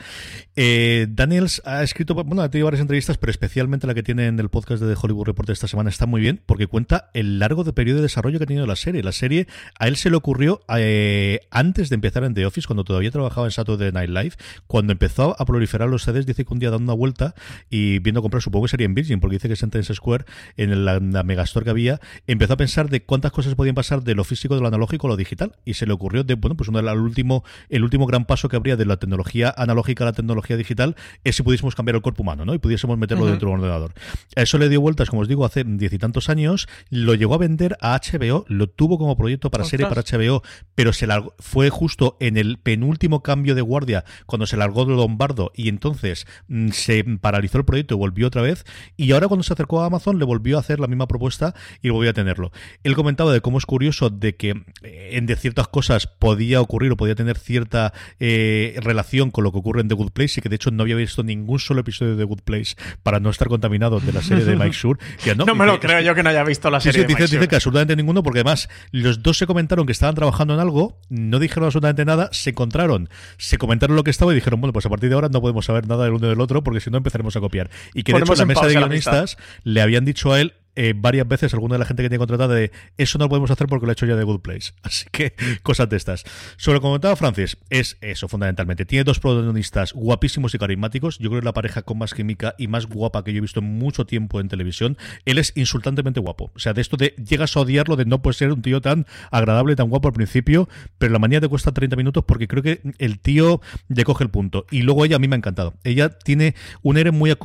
Eh, Daniels ha escrito, bueno, ha tenido varias entrevistas, pero especialmente la que tiene en el podcast de Hollywood Report esta semana está muy bien porque cuenta el largo de periodo de desarrollo que ha tenido la serie. La serie a él se le ocurrió eh, antes de empezar en The Office, cuando todavía trabajaba en Saturday Night Live, cuando empezó a proliferar los CDs, dice que un día dando una vuelta y viendo comprar, supongo que sería en Virgin, porque dice que Sentence Square, en la, megastore que había, empezó a pensar de cuántas cosas podían pasar de lo físico, de lo analógico a lo digital. Y se le ocurrió de, bueno, pues uno, el, último, el último gran paso que habría de la tecnología analógica a la tecnología digital es si pudiésemos cambiar el cuerpo humano, ¿no? Y pudiésemos meterlo dentro de un ordenador. A eso le dio vueltas, como os digo, hace diez y tantos años, lo llegó a vender a HBO, lo tuvo como proyecto para serie para HBO, pero se largó, fue justo en el penúltimo cambio de guardia, cuando se largó de Lombard y entonces mm, se paralizó el proyecto y volvió otra vez y ahora cuando se acercó a Amazon le volvió a hacer la misma propuesta y volvió a tenerlo. Él comentaba de cómo es curioso de que eh, en de ciertas cosas podía ocurrir o podía tener cierta eh, relación con lo que ocurre en The Good Place y que de hecho no había visto ningún solo episodio de The Good Place para no estar contaminado de la serie de Mike Shure. no, me lo creo yo que no haya visto la serie. dice, que absolutamente ninguno porque además los dos se comentaron que estaban trabajando en algo, no dijeron absolutamente nada, se encontraron, se comentaron lo que estaba y dijeron, bueno, pues a partir de ahora no podemos saber nada del uno del otro porque si no empezaremos a copiar. Y que de hecho la mesa de guionistas le habían dicho a él eh, varias veces alguna de la gente que tiene contratada de eso no lo podemos hacer porque lo ha hecho ya de Good Place. Así que cosas de estas. Sobre lo que comentaba Francis, es eso fundamentalmente. Tiene dos protagonistas guapísimos y carismáticos. Yo creo que es la pareja con más química y más guapa que yo he visto en mucho tiempo en televisión. Él es insultantemente guapo. O sea, de esto de llegas a odiarlo, de no puede ser un tío tan agradable, tan guapo al principio, pero la manía te cuesta 30 minutos porque creo que el tío le coge el punto. Y luego ella a mí me ha encantado. Ella tiene un aire muy a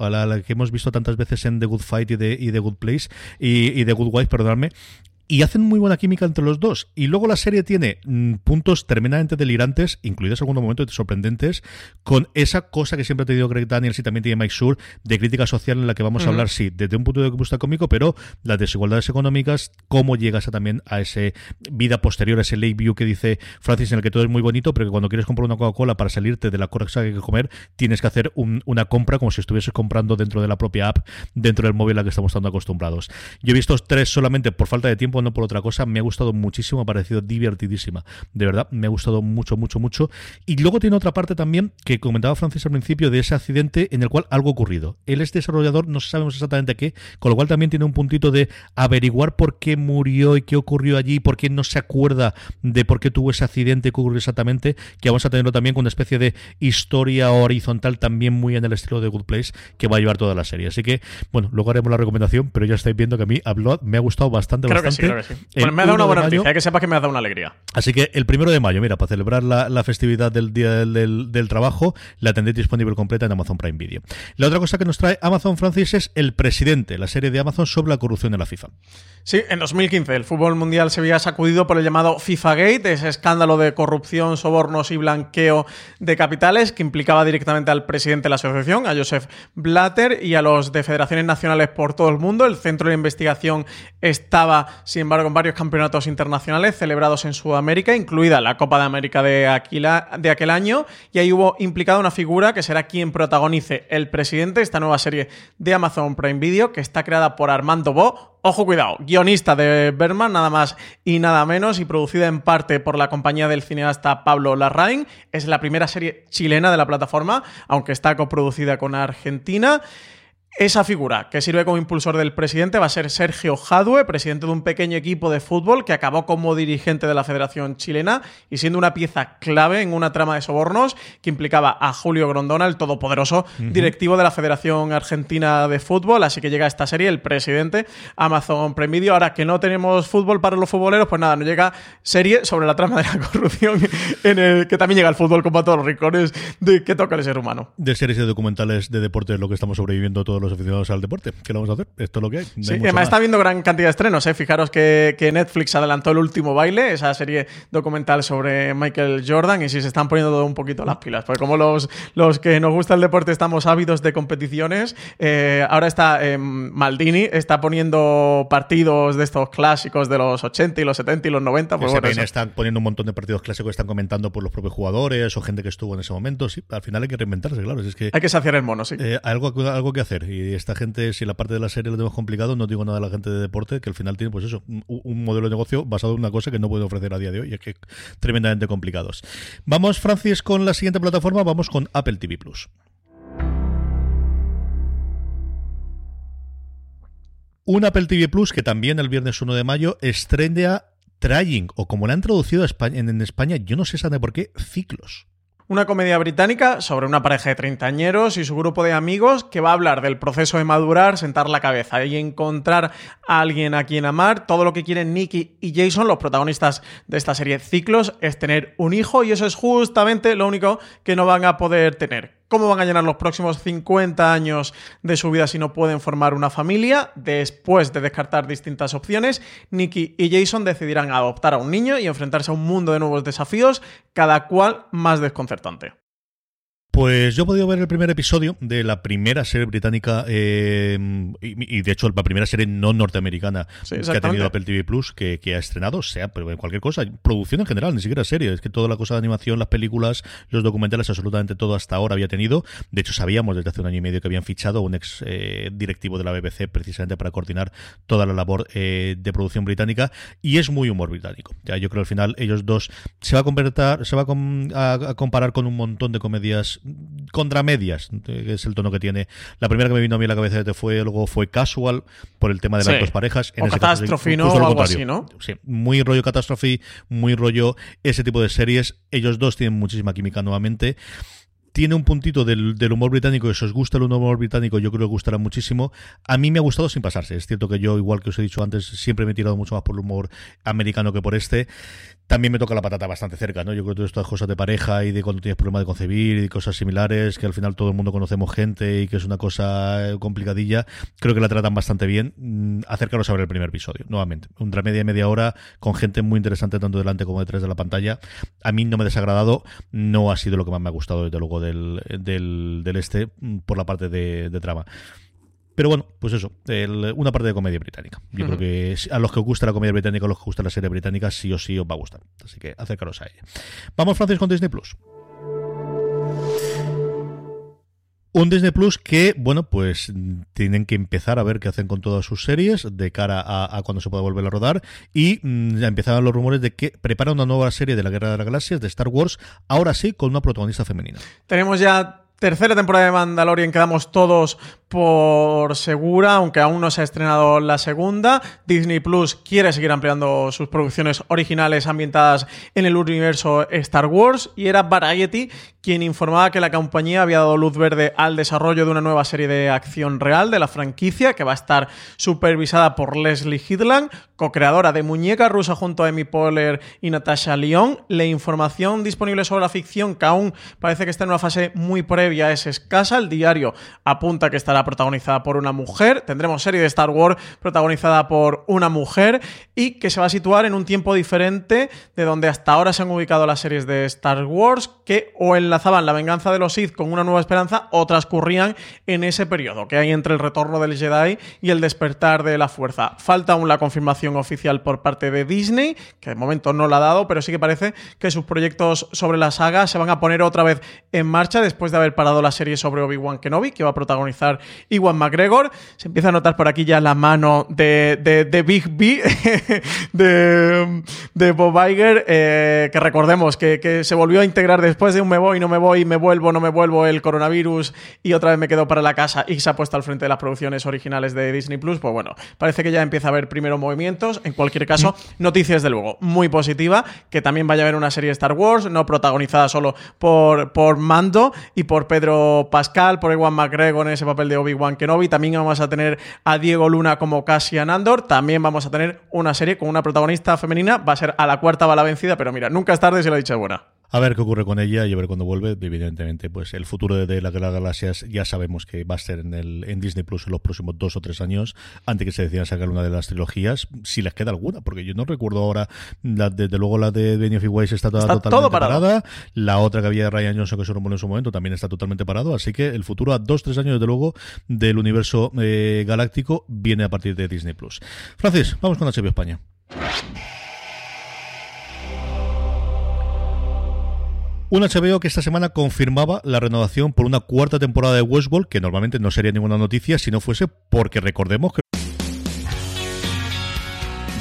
a la, que hemos visto tantas veces en The Good Fight y de, y de Good Place y, y The Good Wife, perdonadme, y hacen muy buena química entre los dos. Y luego la serie tiene mm, puntos tremendamente delirantes, incluidos en algunos momentos sorprendentes, con esa cosa que siempre ha tenido Greg Daniels y también tiene Mike Sur de crítica social en la que vamos a hablar, sí, desde un punto de vista cómico, pero las desigualdades económicas, cómo llegas a, también a ese vida posterior, a ese late view que dice Francis, en el que todo es muy bonito, pero que cuando quieres comprar una Coca-Cola para salirte de la cosa que hay que comer, tienes que hacer una compra como si estuvieses comprando dentro de la propia app, dentro del móvil a la que estamos tan acostumbrados. Yo he visto tres solamente por falta de tiempo no por otra cosa. Me ha gustado muchísimo, ha parecido divertidísima. De verdad, me ha gustado mucho, mucho, mucho. Y luego tiene otra parte también que comentaba Francis al principio de ese accidente en el cual algo ha ocurrido. Él es desarrollador, no sabemos exactamente qué, con lo cual también tiene un puntito de averiguar por qué murió y qué ocurrió allí, por qué no se acuerda de por qué tuvo ese accidente, qué ocurrió exactamente, que vamos a tenerlo también con una especie de historia horizontal también muy en el estilo de Good Place que va a llevar toda la serie. Así que, bueno, luego haremos la recomendación, pero ya estáis viendo que a mí me ha gustado bastante, bastante me ha dado una buena noticia, que sepas que me ha dado una alegría. Así que el primero de mayo, mira, para celebrar la, festividad del Día del, Trabajo, la tendréis disponible completa en Amazon Prime Video. La otra cosa que nos trae Amazon Francis es El Presidente, la serie de Amazon sobre la corrupción en la FIFA. Sí, en 2015 el fútbol mundial se había sacudido por el llamado FIFA Gate, ese escándalo de corrupción, sobornos y blanqueo de capitales que implicaba directamente al presidente de la asociación, a Joseph Blatter, y a los de federaciones nacionales por todo el mundo. El centro de investigación estaba, sin embargo, en varios campeonatos internacionales celebrados en Sudamérica, incluida la Copa de América de, de aquel año, y ahí hubo implicada una figura que será quien protagonice el presidente, esta nueva serie de Amazon Prime Video, que está creada por Armando Bo, Ojo, cuidado, guionista de Berman, nada más y nada menos, y producida en parte por la compañía del cineasta Pablo Larraín. Es la primera serie chilena de la plataforma, aunque está coproducida con Argentina. Esa figura que sirve como impulsor del presidente va a ser Sergio Jadue, presidente de un pequeño equipo de fútbol que acabó como dirigente de la Federación Chilena y siendo una pieza clave en una trama de sobornos que implicaba a Julio Grondona, el todopoderoso directivo de la Federación Argentina de Fútbol. Así que llega esta serie, el presidente, Amazon Prime Video. Ahora que no tenemos fútbol para los futboleros, pues nada, nos llega serie sobre la trama de la corrupción en el que también llega el fútbol como a todos los rincones de que toca el ser humano. De series de documentales de deporte es lo que estamos sobreviviendo todos los aficionados al deporte. ¿Qué lo vamos a hacer? Esto es lo que hay. sí, además está viendo gran cantidad de estrenos. ¿eh? Fijaros que, Netflix adelantó El último baile, esa serie documental sobre Michael Jordan, y si se están poniendo todo un poquito las pilas. Porque como los, los que nos gusta el deporte estamos ávidos de competiciones, eh, ahora está eh, Maldini, está poniendo partidos de estos clásicos de los 80 y los 70 y los 90. Pues bueno, están poniendo un montón de partidos clásicos, están comentando por los propios jugadores o gente que estuvo en ese momento. Sí, al final hay que reinventarse, claro. Es que, hay que saciar el mono, sí. algo, algo que hacer. Y esta gente, si la parte de la serie lo tenemos complicado, no digo nada de la gente de deporte, que al final tiene, pues eso, un, modelo de negocio basado en una cosa que no puede ofrecer a día de hoy, es que tremendamente complicados. Vamos, Francis, con la siguiente plataforma, vamos con Apple TV Plus. Un Apple TV Plus que también el viernes 1 de mayo estrena Trying, o como la han traducido en, en España, yo no sé sabe por qué, ciclos. Una comedia británica sobre una pareja de treintañeros y su grupo de amigos que va a hablar del proceso de madurar, sentar la cabeza y encontrar a alguien a quien amar. Todo lo que quieren Nicky y Jason, los protagonistas de esta serie Ciclos, es tener un hijo y eso es justamente lo único que no van a poder tener cómo van a llenar los próximos 50 años de su vida si no pueden formar una familia. Después de descartar distintas opciones, Nicky y Jason decidirán adoptar a un niño y enfrentarse a un mundo de nuevos desafíos, cada cual más desconcertante. Pues yo he podido ver el primer episodio de la primera serie británica eh, y, de hecho la primera serie no norteamericana que ha tenido Apple TV Plus que, ha estrenado, sea pero cualquier cosa, producción en general, ni siquiera serie, es que toda la cosa de animación, las películas, los documentales, absolutamente todo hasta ahora había tenido. De hecho sabíamos desde hace un año y medio que habían fichado un ex eh, directivo de la BBC precisamente para coordinar toda la labor eh, de producción británica y es muy humor británico. Ya yo creo al final ellos dos se va a convertir, se va a comparar con un montón de comedias contramedias, que es el tono que tiene. La primera que me vino a mí a la cabeza fue luego fue Casual, por el tema de las dos parejas. En o Catástrofe, ¿no? O algo así, ¿no? Sí, muy rollo Catástrofe, muy rollo ese tipo de series. Ellos dos tienen muchísima química nuevamente tiene un puntito del, humor británico, y si os gusta el humor británico, yo creo que gustará muchísimo. A mí me ha gustado sin pasarse. Es cierto que yo, igual que os he dicho antes, siempre me he tirado mucho más por el humor americano que por este también me toca la patata bastante cerca, ¿no? Yo creo que todas estas cosas de pareja y de cuando tienes problemas de concebir y cosas similares, que al final todo el mundo conocemos gente y que es una cosa eh, complicadilla, creo que la tratan bastante bien. Mm, acércanos a ver el primer episodio, nuevamente. Una media y media hora con gente muy interesante tanto delante como detrás de la pantalla. A mí no me ha desagradado, no ha sido lo que más me ha gustado desde luego del, del, este mm, por la parte de, de trama. Pero bueno, pues eso, una parte de comedia británica. Yo creo que a los que os gusta la comedia británica, a los que os gusta la serie británica, sí o sí os va a gustar. Así que acércanos a ella. Vamos, Francis, con Disney Plus. Un Disney Plus que, bueno, pues tienen que empezar a ver qué hacen con todas sus series de cara a, cuando se pueda volver a rodar. Y mm, ya empezaron los rumores de que prepara una nueva serie de la Guerra de las Galaxias, de Star Wars, ahora sí, con una protagonista femenina. Tenemos ya tercera temporada de Mandalorian quedamos todos por segura, aunque aún no se ha estrenado la segunda. Disney Plus quiere seguir ampliando sus producciones originales ambientadas en el universo Star Wars y era Variety quien informaba que la compañía había dado luz verde al desarrollo de una nueva serie de acción real de la franquicia que va a estar supervisada por Leslie Hidland, co-creadora de Muñeca Rusa junto a Amy Poehler y Natasha Lyon. La información disponible sobre la ficción, que aún parece que está en una fase muy previa, es escasa. El diario apunta que estará protagonizada por una mujer. Tendremos serie de Star Wars protagonizada por una mujer y que se va a situar en un tiempo diferente de donde hasta ahora se han ubicado las series de Star Wars, que o en la enlazaban la venganza de los Sith con una nueva esperanza o transcurrían en ese periodo que hay entre el retorno del Jedi y el despertar de la fuerza. Falta aún la confirmación oficial por parte de Disney, que de momento no la ha dado, pero sí que parece que sus proyectos sobre la saga se van a poner otra vez en marcha después de haber parado la serie sobre Obi-Wan Kenobi, que va a protagonizar Iwan McGregor. Se empieza a notar por aquí ya la mano de, de, Big B, de, de Bob Iger, eh, que recordemos que, que, se volvió a integrar después de un Me Voy no me voy, me vuelvo, no me vuelvo el coronavirus y otra vez me quedo para la casa y se ha puesto al frente de las producciones originales de Disney Plus, pues bueno, parece que ya empieza a haber primero movimientos. En cualquier caso, noticias de luego muy positiva, que también vaya a haber una serie de Star Wars, no protagonizada solo por, por Mando y por Pedro Pascal, por Ewan McGregor en ese papel de Obi-Wan Kenobi. También vamos a tener a Diego Luna como Cassian Andor. También vamos a tener una serie con una protagonista femenina. Va a ser a la cuarta va la vencida, pero mira, nunca es tarde si la dicha buena a ver qué ocurre con ella y a ver cuándo vuelve. Evidentemente, pues el futuro de, la Guerra de Galaxias ya sabemos que va a ser en, el, en Disney Plus en los próximos dos o tres años, antes que se decida sacar una de las trilogías, si les queda alguna, porque yo no recuerdo ahora, desde luego la de Benny of Ways está, toda, totalmente parada. la otra que había de Ryan Johnson que se rumoró en su momento también está totalmente parado, así que el futuro a dos, tres años, desde luego, del universo eh, galáctico viene a partir de Disney Plus. Francis, vamos con HBO España. Un HBO que esta semana confirmaba la renovación por una cuarta temporada de Westworld, que normalmente no sería ninguna noticia si no fuese porque recordemos que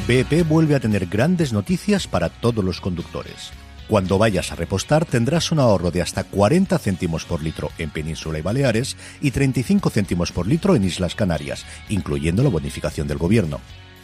BP vuelve a tener grandes noticias para todos los conductores. Cuando vayas a repostar tendrás un ahorro de hasta 40 céntimos por litro en Península y Baleares y 35 céntimos por litro en Islas Canarias, incluyendo la bonificación del gobierno.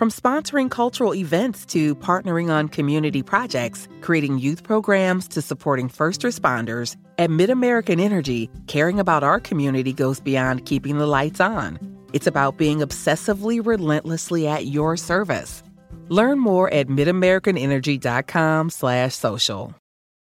From sponsoring cultural events to partnering on community projects, creating youth programs to supporting first responders, at MidAmerican Energy, caring about our community goes beyond keeping the lights on. It's about being obsessively relentlessly at your service. Learn more at midamericanenergy.com/social.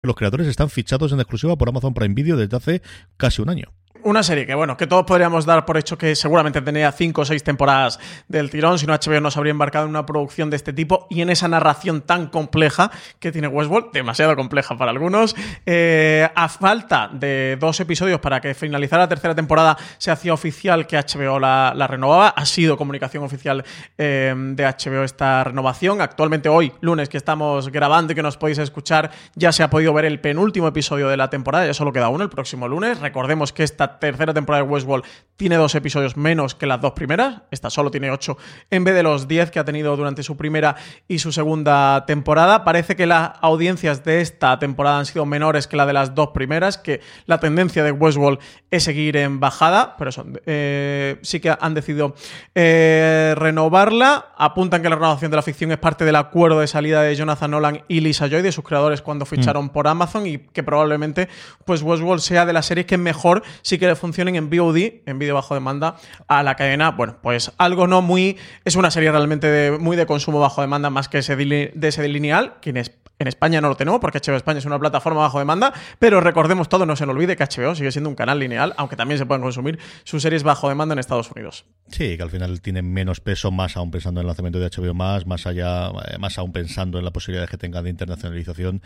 Los creadores están fichados en exclusiva por Amazon Prime Video desde hace casi un año. Una serie que, bueno, que todos podríamos dar por hecho que seguramente tenía cinco o seis temporadas del tirón, si no HBO nos habría embarcado en una producción de este tipo y en esa narración tan compleja que tiene Westworld, demasiado compleja para algunos. Eh, a falta de dos episodios para que finalizara la tercera temporada, se hacía oficial que HBO la, renovaba. Ha sido comunicación oficial eh, de HBO esta renovación. Actualmente hoy, lunes, que estamos grabando y que nos podéis escuchar, ya se ha podido ver el penúltimo episodio de la temporada, ya solo queda uno el próximo lunes. Recordemos que esta esta tercera temporada de Westworld tiene dos episodios menos que las dos primeras. Esta solo tiene ocho en vez de los diez que ha tenido durante su primera y su segunda temporada. Parece que las audiencias de esta temporada han sido menores que la de las dos primeras, que la tendencia de Westworld es seguir en bajada, pero eso, eh, sí que han decidido eh, renovarla. Apuntan que la renovación de la ficción es parte del acuerdo de salida de Jonathan Nolan y Lisa Joy, de sus creadores, cuando ficharon mm. por Amazon, y que probablemente pues Westworld sea de las series que mejor sí que le funcionen en VOD, en vídeo bajo demanda, a la cadena. Bueno, pues algo no muy. Es una serie realmente de, muy de consumo bajo demanda, más que ese de ese lineal, quienes en España no lo tenemos porque HBO España es una plataforma bajo demanda, pero recordemos todo, no se nos olvide que HBO sigue siendo un canal lineal, aunque también se pueden consumir sus series bajo demanda en Estados Unidos. Sí, que al final tiene menos peso, más aún pensando en el lanzamiento de HBO más, más allá, eh, más aún pensando en la posibilidad que tenga de internacionalización,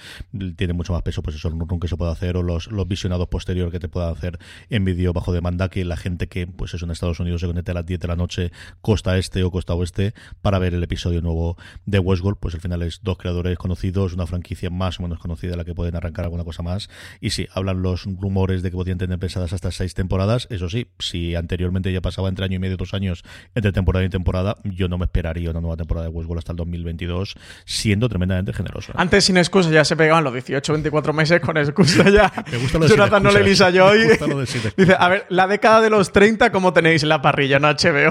tiene mucho más peso, pues eso, run que se puede hacer o los, visionados posteriores que te puedan hacer en vídeo bajo demanda, que la gente que, pues eso, en Estados Unidos se conecte a las 10 de la noche, costa este o costa oeste, para ver el episodio nuevo de Westworld, pues al final es dos creadores conocidos, una franquicia más o menos conocida la que pueden arrancar alguna cosa más. Y sí, hablan los rumores de que podían tener pensadas hasta seis temporadas. Eso sí, si anteriormente ya pasaba entre año y medio, dos años entre temporada y temporada, yo no me esperaría una nueva temporada de Westworld hasta el 2022, siendo tremendamente generoso. Antes sin excusa ya se pegaban los 18, 24 meses con excusa ya. me gusta lo de Jonathan no le Lisa Joy. Dice, a ver, la década de los 30, ¿cómo tenéis la parrilla en HBO?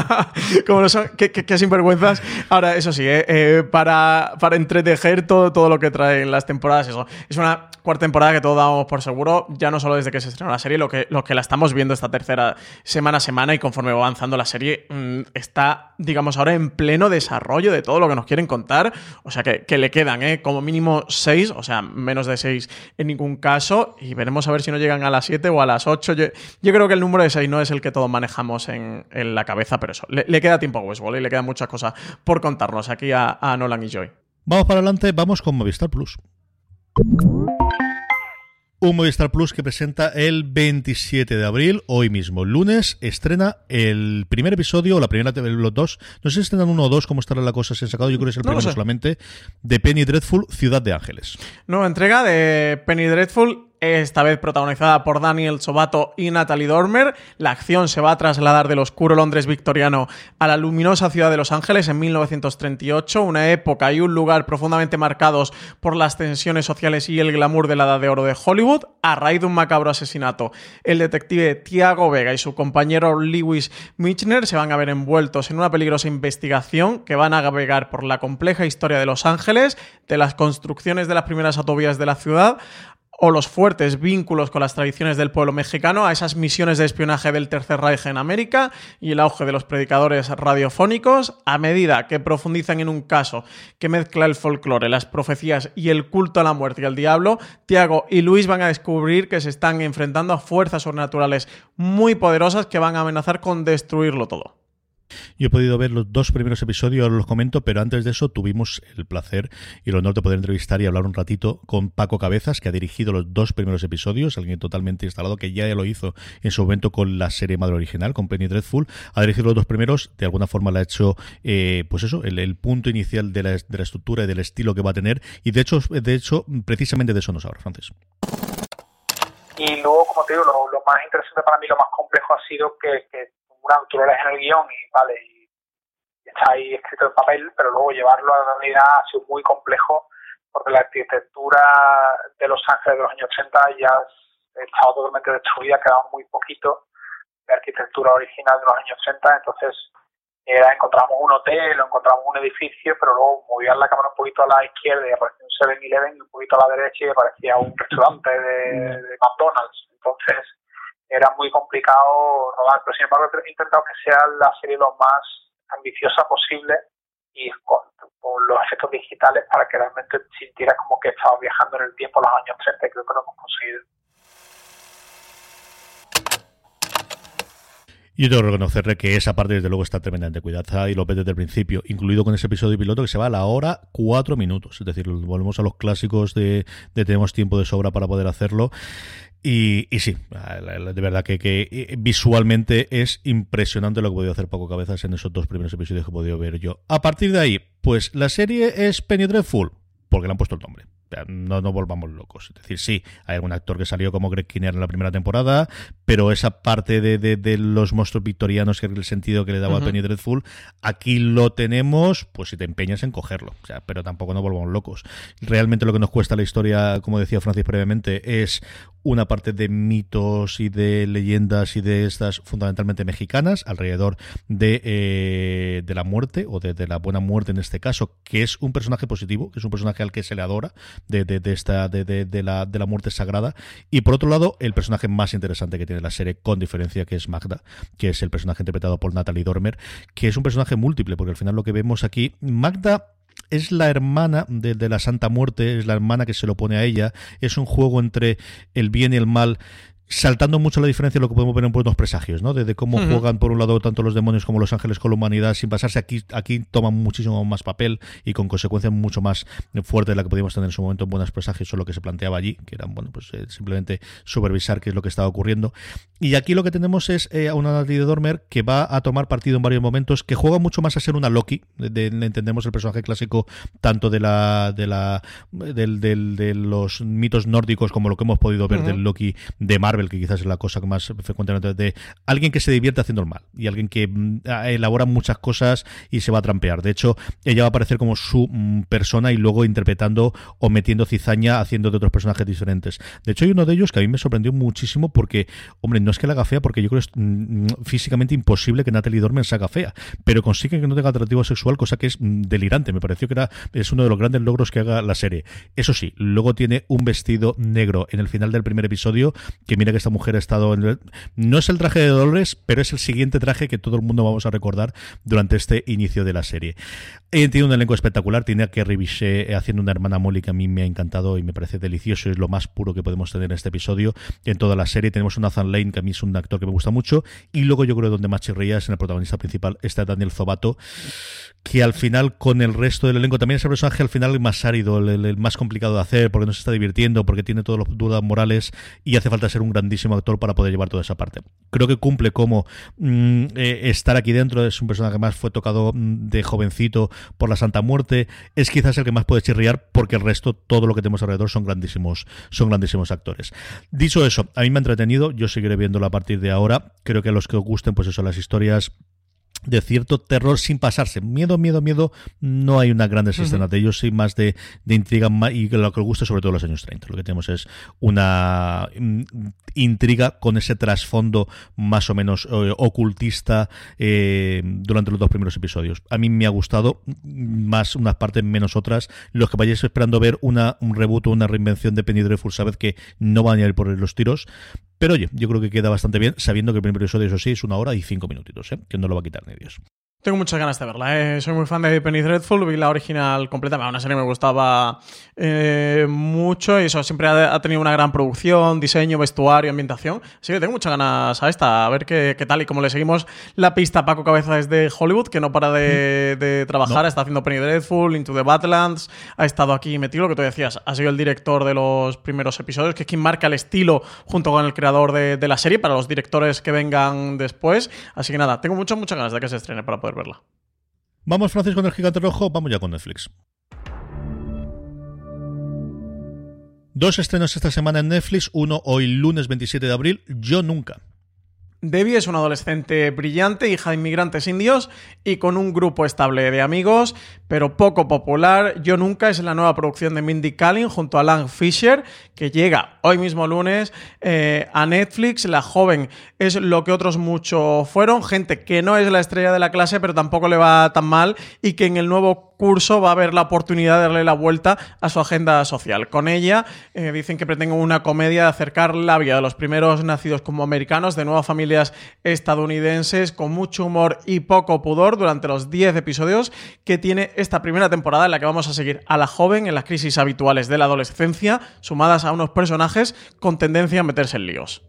como no son, qué, qué, sinvergüenzas. Ahora, eso sí, eh, eh, para, para entretejer todo, todo lo que traen las temporadas. Eso. Es una cuarta temporada que todos damos por seguro, ya no solo desde que se estrenó la serie, lo que, lo que la estamos viendo esta tercera semana a semana y conforme va avanzando la serie, mm, está, digamos, ahora en pleno desarrollo de todo lo que nos quieren contar. O sea que, le quedan, ¿eh? como mínimo seis, o sea, menos de seis en ningún caso. Y veremos a ver si no llegan a las siete o a las ocho. Yo, creo que el número de seis no es el que todos manejamos en, la cabeza, pero eso, le, queda tiempo a Westworld y le quedan muchas cosas por contarnos aquí a Nolan y Joy. Vamos para adelante, vamos con Movistar Plus. Un Movistar Plus que presenta el 27 de abril, hoy mismo, lunes, estrena el primer episodio, o la primera, los dos, no sé si estrenan uno o dos, cómo estará la cosa, se han sacado, yo creo que es el primero solamente, de Penny Dreadful, Ciudad de Ángeles. Nueva entrega de Penny Dreadful, esta vez protagonizada por Daniel Sobato y Natalie Dormer. La acción se va a trasladar del oscuro Londres victoriano a la luminosa ciudad de Los Ángeles en 1938, una época y un lugar profundamente marcados por las tensiones sociales y el glamour de la edad de oro de Hollywood, a raíz de un macabro asesinato. El detective Tiago Vega y su compañero Lewis Michner se van a ver envueltos en una peligrosa investigación que van a navegar por la compleja historia de Los Ángeles, de las construcciones de las primeras autovías de la ciudad, o los fuertes vínculos con las tradiciones del pueblo mexicano a esas misiones de espionaje del Tercer Reich en América y el auge de los predicadores radiofónicos, a medida que profundizan en un caso que mezcla el folclore, las profecías y el culto a la muerte y al diablo, Tiago y Luis van a descubrir que se están enfrentando a fuerzas sobrenaturales muy poderosas que van a amenazar con destruirlo todo. Yo he podido ver los dos primeros episodios, ahora los comento, pero antes de eso tuvimos el placer y el honor de poder entrevistar y hablar un ratito con Paco Cabezas, que ha dirigido los dos primeros episodios, alguien totalmente instalado, que ya lo hizo en su momento con la serie madre original, con Penny Dreadful. Ha dirigido los dos primeros, de alguna forma le ha hecho, eh, pues eso, el, punto inicial de la, estructura y del estilo que va a tener, y de hecho, de hecho precisamente de eso nos habla, Francis. Y luego, como te digo, lo, más interesante para mí, lo más complejo ha sido que una, tú lo en el guion y vale, y, está ahí escrito en papel, pero luego llevarlo a la realidad ha sido muy complejo porque la arquitectura de Los Ángeles de los años 80 ya estaba totalmente destruida, quedaba muy poquito de arquitectura original de los años 80, entonces era, encontramos un hotel encontramos un edificio, pero luego movían la cámara un poquito a la izquierda y aparecía un 7-Eleven y un poquito a la derecha y aparecía un restaurante de, de McDonald's. Entonces, era muy complicado rodar, pero sin embargo he intentado que sea la serie lo más ambiciosa posible y con, los efectos digitales para que realmente sintiera como que estaba viajando en el tiempo los años 30 y creo que lo hemos conseguido. Yo tengo que reconocerle que esa parte, desde luego, está tremendamente cuidada y lo ves desde el principio, incluido con ese episodio piloto que se va a la hora cuatro minutos. Es decir, volvemos a los clásicos de, de tenemos tiempo de sobra para poder hacerlo. Y, y, sí, de verdad que, que, eh, visualmente es impresionante lo que podido hacer Paco Cabezas en esos dos primeros episodios que he podido ver yo. A partir de ahí, pues la serie es Penny Dreadful, porque le han puesto el nombre. No nos volvamos locos. Es decir, sí, hay algún actor que salió como Greg Kinnear en la primera temporada, pero esa parte de, de, los monstruos victorianos, que es el sentido que le daba a Penny Dreadful, aquí lo tenemos, pues si te empeñas en cogerlo. O sea, pero tampoco nos volvamos locos. Realmente lo que nos cuesta la historia, como decía Francis previamente, es una parte de mitos y de leyendas y de estas fundamentalmente mexicanas alrededor de, eh, de la muerte o de, la buena muerte en este caso, que es un personaje positivo, que es un personaje al que se le adora de, de esta de, la, de la muerte sagrada. Y por otro lado el personaje más interesante que tiene la serie con diferencia que es Magda, que es el personaje interpretado por Natalie Dormer, que es un personaje múltiple porque al final lo que vemos aquí Magda es la hermana de, la Santa Muerte, es la hermana que se lo pone a ella, es un juego entre el bien y el mal saltando mucho la diferencia de lo que podemos ver en Buenos Presagios, ¿no? De, cómo juegan por un lado tanto los demonios como los ángeles con la humanidad sin pasarse aquí, aquí toman muchísimo más papel y con consecuencias mucho más fuertes de la que podíamos tener en su momento en Buenos Presagios o lo que se planteaba allí, que eran, bueno, pues eh, simplemente supervisar qué es lo que estaba ocurriendo. Y aquí lo que tenemos es eh, a una Natalie de Dormer que va a tomar partido en varios momentos, que juega mucho más a ser una Loki, de, entendemos el personaje clásico tanto de la de la del, de los mitos nórdicos como lo que hemos podido ver del Loki de Marvel que quizás es la cosa más frecuentemente de alguien que se divierte haciendo el mal y alguien que mm, elabora muchas cosas y se va a trampear. De hecho, ella va a aparecer como su mm, persona y luego interpretando o metiendo cizaña haciendo de otros personajes diferentes. De hecho, hay uno de ellos que a mí me sorprendió muchísimo porque, hombre, no es que la haga fea, porque yo creo que es mm, físicamente imposible que Natalie Dormer se haga fea, pero consigue que no tenga atractivo sexual, cosa que es delirante. Me pareció que era es uno de los grandes logros que haga la serie. Eso sí, luego tiene un vestido negro en el final del primer episodio que mira que esta mujer ha estado en No es el traje de Dolores, pero es el siguiente traje que todo el mundo vamos a recordar durante este inicio de la serie. Tiene un elenco espectacular, tiene a Kerry Bichet haciendo una hermana Molly que a mí me ha encantado y me parece delicioso, es lo más puro que podemos tener en este episodio. En toda la serie tenemos a Nathan Lane, que a mí es un actor que me gusta mucho, y luego yo creo que donde más chirría es en el protagonista principal, está Daniel Zobato, que al final con el resto del elenco también es el personaje al final el más árido, el, más complicado de hacer, porque no se está divirtiendo, porque tiene todas las dudas morales y hace falta ser un grandísimo actor para poder llevar toda esa parte. Creo que cumple como mm, eh, estar aquí dentro, es un personaje que más fue tocado mm, de jovencito por la Santa Muerte, es quizás el que más puede chirriar porque el resto, todo lo que tenemos alrededor son grandísimos, son grandísimos actores. Dicho eso, a mí me ha entretenido, yo seguiré viéndolo a partir de ahora, creo que a los que os gusten pues eso, las historias de cierto terror sin pasarse. Miedo, miedo, miedo, no hay una grandes escenas de ellos, sí más de, de intriga y lo que gusta sobre todo los años 30. Lo que tenemos es una mm, intriga con ese trasfondo más o menos eh, ocultista eh, durante los dos primeros episodios. A mí me ha gustado más unas partes menos otras. Los que vayáis esperando ver una, un reboot o una reinvención de Penny Dreadful sabed que no van a ir por los tiros, pero oye, yo creo que queda bastante bien, sabiendo que el primer episodio, eso sí, es una hora y cinco minutitos, ¿eh? que no lo va a quitar ni Dios. Tengo muchas ganas de verla. ¿eh? Soy muy fan de Penny Dreadful. Vi la original completa. Una serie que me gustaba eh, mucho y eso siempre ha, tenido una gran producción, diseño, vestuario, ambientación. Así que tengo muchas ganas a esta. A ver qué, tal. Y como le seguimos la pista a Paco Cabeza desde Hollywood, que no para de, trabajar. Está haciendo Penny Dreadful, Into the Badlands. Ha estado aquí metido, lo que tú decías. Ha sido el director de los primeros episodios, que es quien marca el estilo junto con el creador de, de la serie para los directores que vengan después. Así que nada, tengo muchas, muchas ganas de que se estrene para poder verla. Vamos, Francis, con el gigante rojo. Vamos ya con Netflix. Dos estrenos esta semana en Netflix. Uno hoy, lunes 27 de abril. Yo nunca. Debbie es una adolescente brillante, hija de inmigrantes indios y con un grupo estable de amigos, pero poco popular. Yo nunca es la nueva producción de Mindy Kaling junto a Lang Fisher, que llega hoy mismo lunes eh, a Netflix. La joven es lo que otros muchos fueron, gente que no es la estrella de la clase, pero tampoco le va tan mal y que en el nuevo curso va a haber la oportunidad de darle la vuelta a su agenda social. Con ella eh, dicen que pretenden una comedia de acercar la vida de los primeros nacidos como americanos de nuevas familias estadounidenses con mucho humor y poco pudor durante los 10 episodios que tiene esta primera temporada en la que vamos a seguir a la joven en las crisis habituales de la adolescencia, sumadas a unos personajes con tendencia a meterse en líos.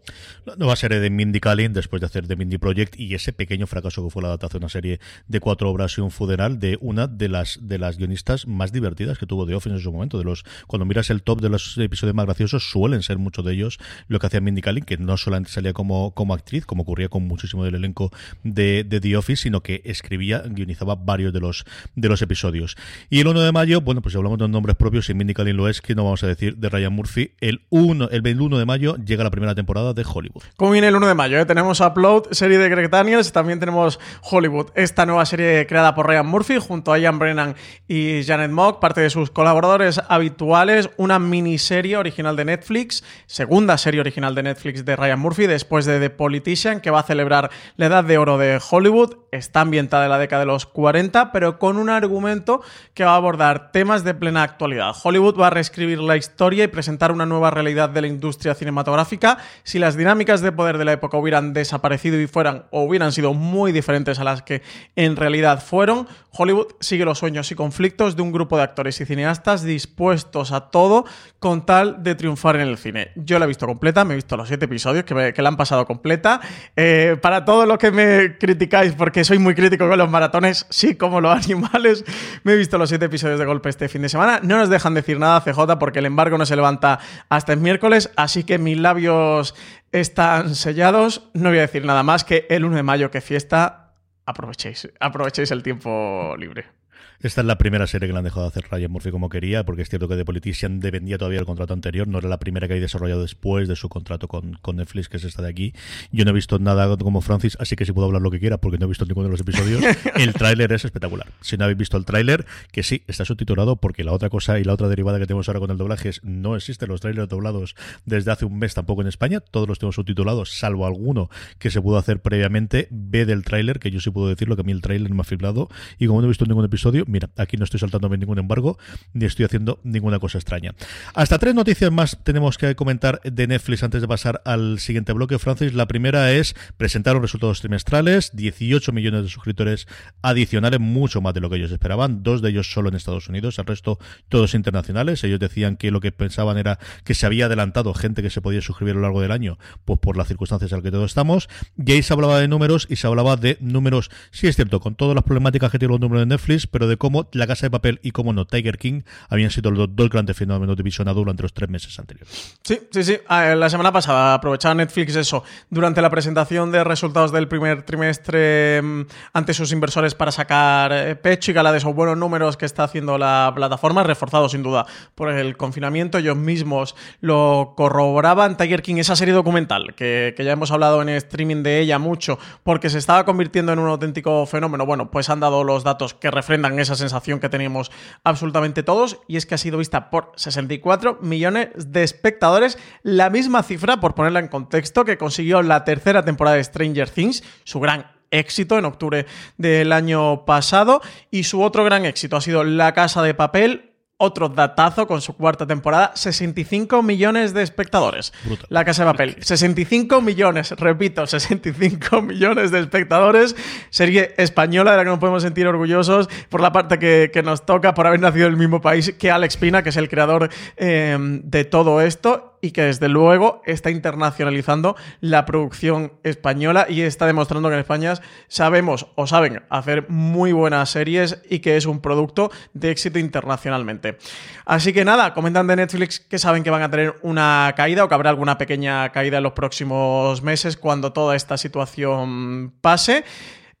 La nueva serie de Mindy Kaling, después de hacer The Mindy Project y ese pequeño fracaso que fue la adaptación de una serie de cuatro obras y un funeral de una de las de las guionistas más divertidas que tuvo The Office en su momento. De los Cuando miras el top de los episodios más graciosos, suelen ser muchos de ellos lo que hacía Mindy Kaling, que no solamente salía como, como actriz, como ocurría con muchísimo del elenco de, The Office, sino que escribía, guionizaba varios de los, de los episodios. Y el 1 de mayo, bueno, pues si hablamos de nombres propios, y Mindy Kaling lo es, que no vamos a decir de Ryan Murphy, el 1, el 21 de mayo llega la primera temporada de Hollywood. ¿Cómo viene el 1 de mayo? Eh? Tenemos Upload, serie de Greg Daniels, también tenemos Hollywood, esta nueva serie creada por Ryan Murphy junto a Ian Brennan y Janet Mock, parte de sus colaboradores habituales, una miniserie original de Netflix, segunda serie original de Netflix de Ryan Murphy, después de The Politician, que va a celebrar la edad de oro de Hollywood, está ambientada en la década de los 40, pero con un argumento que va a abordar temas de plena actualidad. Hollywood va a reescribir la historia y presentar una nueva realidad de la industria cinematográfica. Si las dinámicas de poder de la época hubieran desaparecido y fueran o hubieran sido muy diferentes a las que en realidad fueron, Hollywood sigue los sueños y conflictos de un grupo de actores y cineastas dispuestos a todo con tal de triunfar en el cine. Yo la he visto completa, me he visto los siete episodios que, la han pasado completa. Eh, para todo lo que me criticáis, porque soy muy crítico con los maratones, sí, como los animales, me he visto los siete episodios de golpe este fin de semana. No nos dejan decir nada, CJ, porque el embargo no se levanta hasta el miércoles, así que mis labios están sellados. No voy a decir nada más que el 1 de mayo, que fiesta, aprovechéis, aprovechéis el tiempo libre. Esta es la primera serie que le han dejado de hacer Ryan Murphy como quería, porque es cierto que The Politician dependía todavía del contrato anterior, no era la primera que había desarrollado después de su contrato con, con, Netflix, que es esta de aquí. Yo no he visto nada como Francis, así que sí puedo hablar lo que quiera, porque no he visto ninguno de los episodios. El tráiler es espectacular. Si no habéis visto el tráiler, que sí, está subtitulado, porque la otra cosa y la otra derivada que tenemos ahora con el doblaje es no existen los trailers doblados desde hace un mes tampoco en España, todos los tenemos subtitulados, salvo alguno que se pudo hacer previamente. Ve del tráiler, que yo sí puedo decirlo, que a mí el tráiler me ha fiblado, y como no he visto ningún episodio, mira, aquí no estoy saltándome ningún embargo ni estoy haciendo ninguna cosa extraña. Hasta tres noticias más tenemos que comentar de Netflix antes de pasar al siguiente bloque, Francis. La primera es presentar los resultados trimestrales, 18 millones de suscriptores adicionales, mucho más de lo que ellos esperaban, dos de ellos solo en Estados Unidos, el resto todos internacionales. Ellos decían que lo que pensaban era que se había adelantado gente que se podía suscribir a lo largo del año, pues por las circunstancias en las que todos estamos. Y ahí se hablaba de números y se hablaba de números, sí es cierto, con todas las problemáticas que tienen los números de Netflix, pero de cómo la Casa de Papel y, como no, Tiger King habían sido los dos grandes fenómenos de visionado durante los tres meses anteriores. Sí, sí, sí. Ah, la semana pasada aprovechaba Netflix eso durante la presentación de resultados del primer trimestre mm, ante sus inversores para sacar eh, pecho y gala de esos buenos números que está haciendo la plataforma, reforzado sin duda por el confinamiento. Ellos mismos lo corroboraban. Tiger King, esa serie documental que, que ya hemos hablado en streaming de ella mucho porque se estaba convirtiendo en un auténtico fenómeno. Bueno, pues han dado los datos que refrendan esa sensación que teníamos absolutamente todos y es que ha sido vista por 64 millones de espectadores, la misma cifra, por ponerla en contexto, que consiguió la tercera temporada de Stranger Things, su gran éxito en octubre del año pasado y su otro gran éxito ha sido La Casa de Papel, otro datazo con su cuarta temporada, 65 millones de espectadores. La Casa de Papel, 65 millones, repito, 65 millones de espectadores. Serie española de la que nos podemos sentir orgullosos por la parte que, nos toca por haber nacido en el mismo país que Alex Pina, que es el creador eh, de todo esto y que desde luego está internacionalizando la producción española y está demostrando que en España sabemos o saben hacer muy buenas series y que es un producto de éxito internacionalmente. Así que nada, comentan de Netflix que saben que van a tener una caída o que habrá alguna pequeña caída en los próximos meses cuando toda esta situación pase.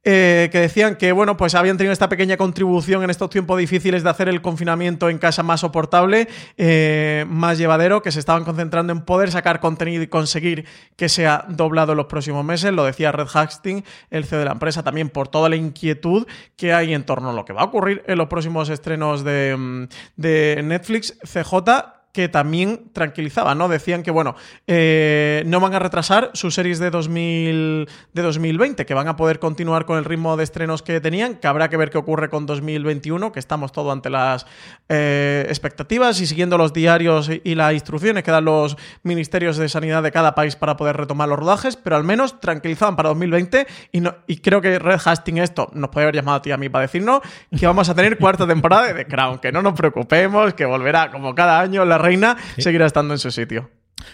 Eh, que decían que, bueno, pues habían tenido esta pequeña contribución en estos tiempos difíciles de hacer el confinamiento en casa más soportable, eh, más llevadero, que se estaban concentrando en poder sacar contenido y conseguir que sea doblado en los próximos meses. Lo decía Red Hastings, el CEO de la empresa, también por toda la inquietud que hay en torno a lo que va a ocurrir en los próximos estrenos de, mm, de Netflix. CJ que también tranquilizaba, ¿no? Decían que, bueno, eh, no van a retrasar sus series de, 2000, de 2020, que van a poder continuar con el ritmo de estrenos que tenían, que habrá que ver qué ocurre con 2021, que estamos todo ante las eh, expectativas y siguiendo los diarios y, las instrucciones que dan los ministerios de sanidad de cada país para poder retomar los rodajes, pero al menos tranquilizaban para 2020 y, no, y creo que Red Hastings esto nos puede haber llamado a ti a mí para decirnos que vamos a tener cuarta temporada de The Crown, que no nos preocupemos, que volverá como cada año la reina seguirá estando en su sitio.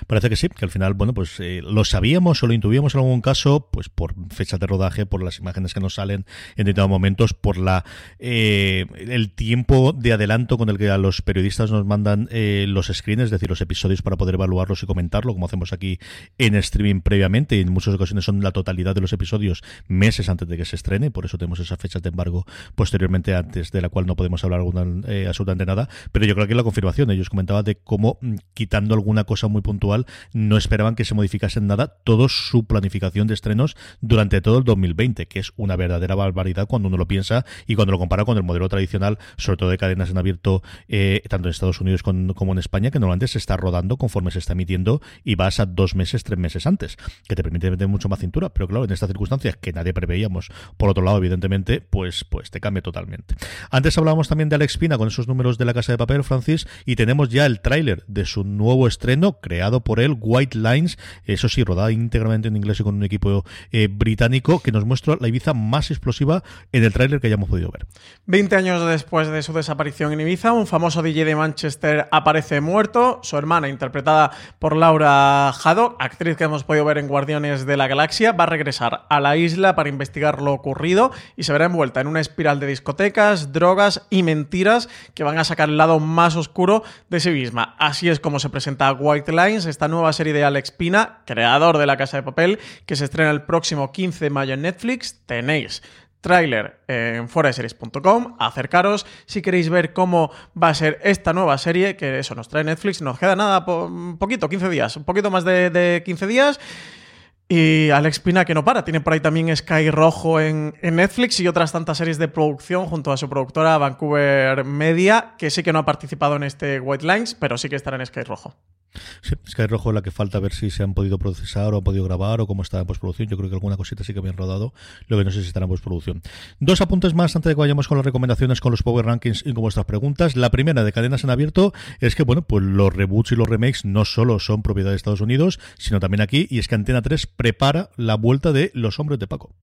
Parece que sí, que al final, bueno, pues eh, lo sabíamos o lo intuíamos en algún caso, pues por fechas de rodaje, por las imágenes que nos salen en determinados momentos, por la eh, el tiempo de adelanto con el que a los periodistas nos mandan eh, los screens, es decir, los episodios para poder evaluarlos y comentarlo, como hacemos aquí en streaming previamente, y en muchas ocasiones son la totalidad de los episodios meses antes de que se estrene, por eso tenemos esas fechas de embargo posteriormente antes, de la cual no podemos hablar alguna, absolutamente nada, pero yo creo que la confirmación, ellos comentaban de cómo mm, quitando alguna cosa muy puntual no esperaban que se modificase en nada toda su planificación de estrenos durante todo el 2020, que es una verdadera barbaridad cuando uno lo piensa y cuando lo compara con el modelo tradicional, sobre todo de cadenas en abierto, eh, tanto en Estados Unidos como en España, que normalmente se está rodando conforme se está emitiendo y vas a dos meses, tres meses antes, que te permite meter mucho más cintura. Pero claro, en estas circunstancias que nadie preveíamos, por otro lado, evidentemente, pues, pues te cambia totalmente. Antes hablábamos también de Alex Pina con esos números de la Casa de Papel, Francis, y tenemos ya el tráiler de su nuevo estreno creado por él, White Lines, eso sí, rodada íntegramente en inglés y con un equipo eh, británico, que nos muestra la Ibiza más explosiva en el tráiler que hayamos podido ver. Veinte años después de su desaparición en Ibiza, un famoso DJ de Manchester aparece muerto, su hermana, interpretada por Laura Haddock, actriz que hemos podido ver en Guardianes de la Galaxia, va a regresar a la isla para investigar lo ocurrido y se verá envuelta en una espiral de discotecas, drogas y mentiras que van a sacar el lado más oscuro de sí misma. Así es como se presenta White Lines, esta nueva serie de Alex Pina, creador de La Casa de Papel, que se estrena el próximo 15 de mayo en Netflix. Tenéis tráiler en foraseries.com, acercaros si queréis ver cómo va a ser esta nueva serie, que eso nos trae Netflix, nos queda nada, un poquito, 15 días, un poquito más de, de 15 días. Y Alex Pina que no para, tiene por ahí también Sky Rojo en, Netflix y otras tantas series de producción junto a su productora Vancouver Media, que sí que no ha participado en este White Lines, pero sí que estará en Sky Rojo. Sí, Sky Rojo es la que falta ver si se han podido procesar o han podido grabar o cómo está en postproducción. Yo creo que alguna cosita sí que habían rodado, lo que no sé si estará en postproducción. Dos apuntes más antes de que vayamos con las recomendaciones, con los Power Rankings y con vuestras preguntas. La primera de cadenas en abierto es que, bueno, pues los reboots y los remakes no solo son propiedad de Estados Unidos, sino también aquí, y es que Antena 3 prepara la vuelta de Los Hombres de Paco.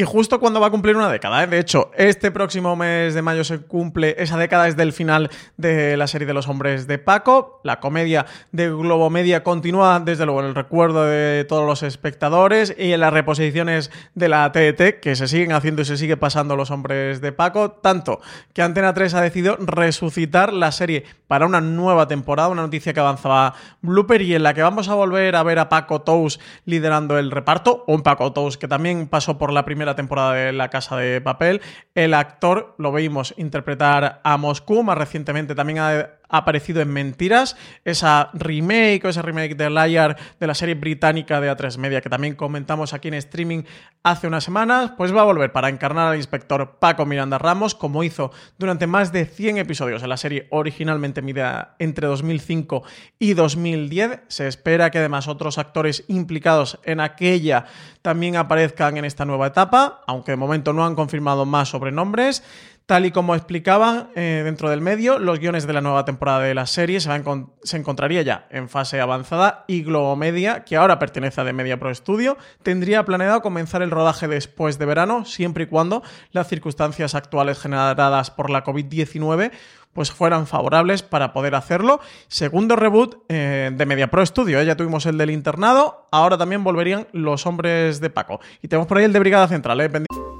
Y justo cuando va a cumplir una década, ¿eh? de hecho, este próximo mes de mayo se cumple esa década desde el final de la serie de los hombres de Paco. La comedia de Globo Media continúa, desde luego, en el recuerdo de todos los espectadores y en las reposiciones de la TET, que se siguen haciendo y se sigue pasando los hombres de Paco. Tanto que Antena 3 ha decidido resucitar la serie para una nueva temporada, una noticia que avanzaba Blooper y en la que vamos a volver a ver a Paco Tous liderando el reparto, un Paco Tous que también pasó por la primera temporada de La Casa de Papel. El actor lo veimos interpretar a Moscú, más recientemente también ha aparecido en Mentiras, esa remake o ese remake de Liar de la serie británica de A3 Media que también comentamos aquí en streaming hace unas semanas, pues va a volver para encarnar al inspector Paco Miranda Ramos, como hizo durante más de 100 episodios en la serie originalmente medida entre 2005 y 2010. Se espera que además otros actores implicados en aquella también aparezcan en esta nueva etapa, aunque de momento no han confirmado más sobrenombres. Tal y como explicaba eh, dentro del medio, los guiones de la nueva temporada de la serie se, se encontraría ya en fase avanzada y Globo Media, que ahora pertenece a The Media Pro Studio, tendría planeado comenzar el rodaje después de verano, siempre y cuando las circunstancias actuales generadas por la COVID-19 pues fueran favorables para poder hacerlo. Segundo reboot eh, de Media Pro Studio, ¿eh? ya tuvimos el del internado, ahora también volverían los hombres de Paco. Y tenemos por ahí el de Brigada Central. ¿eh?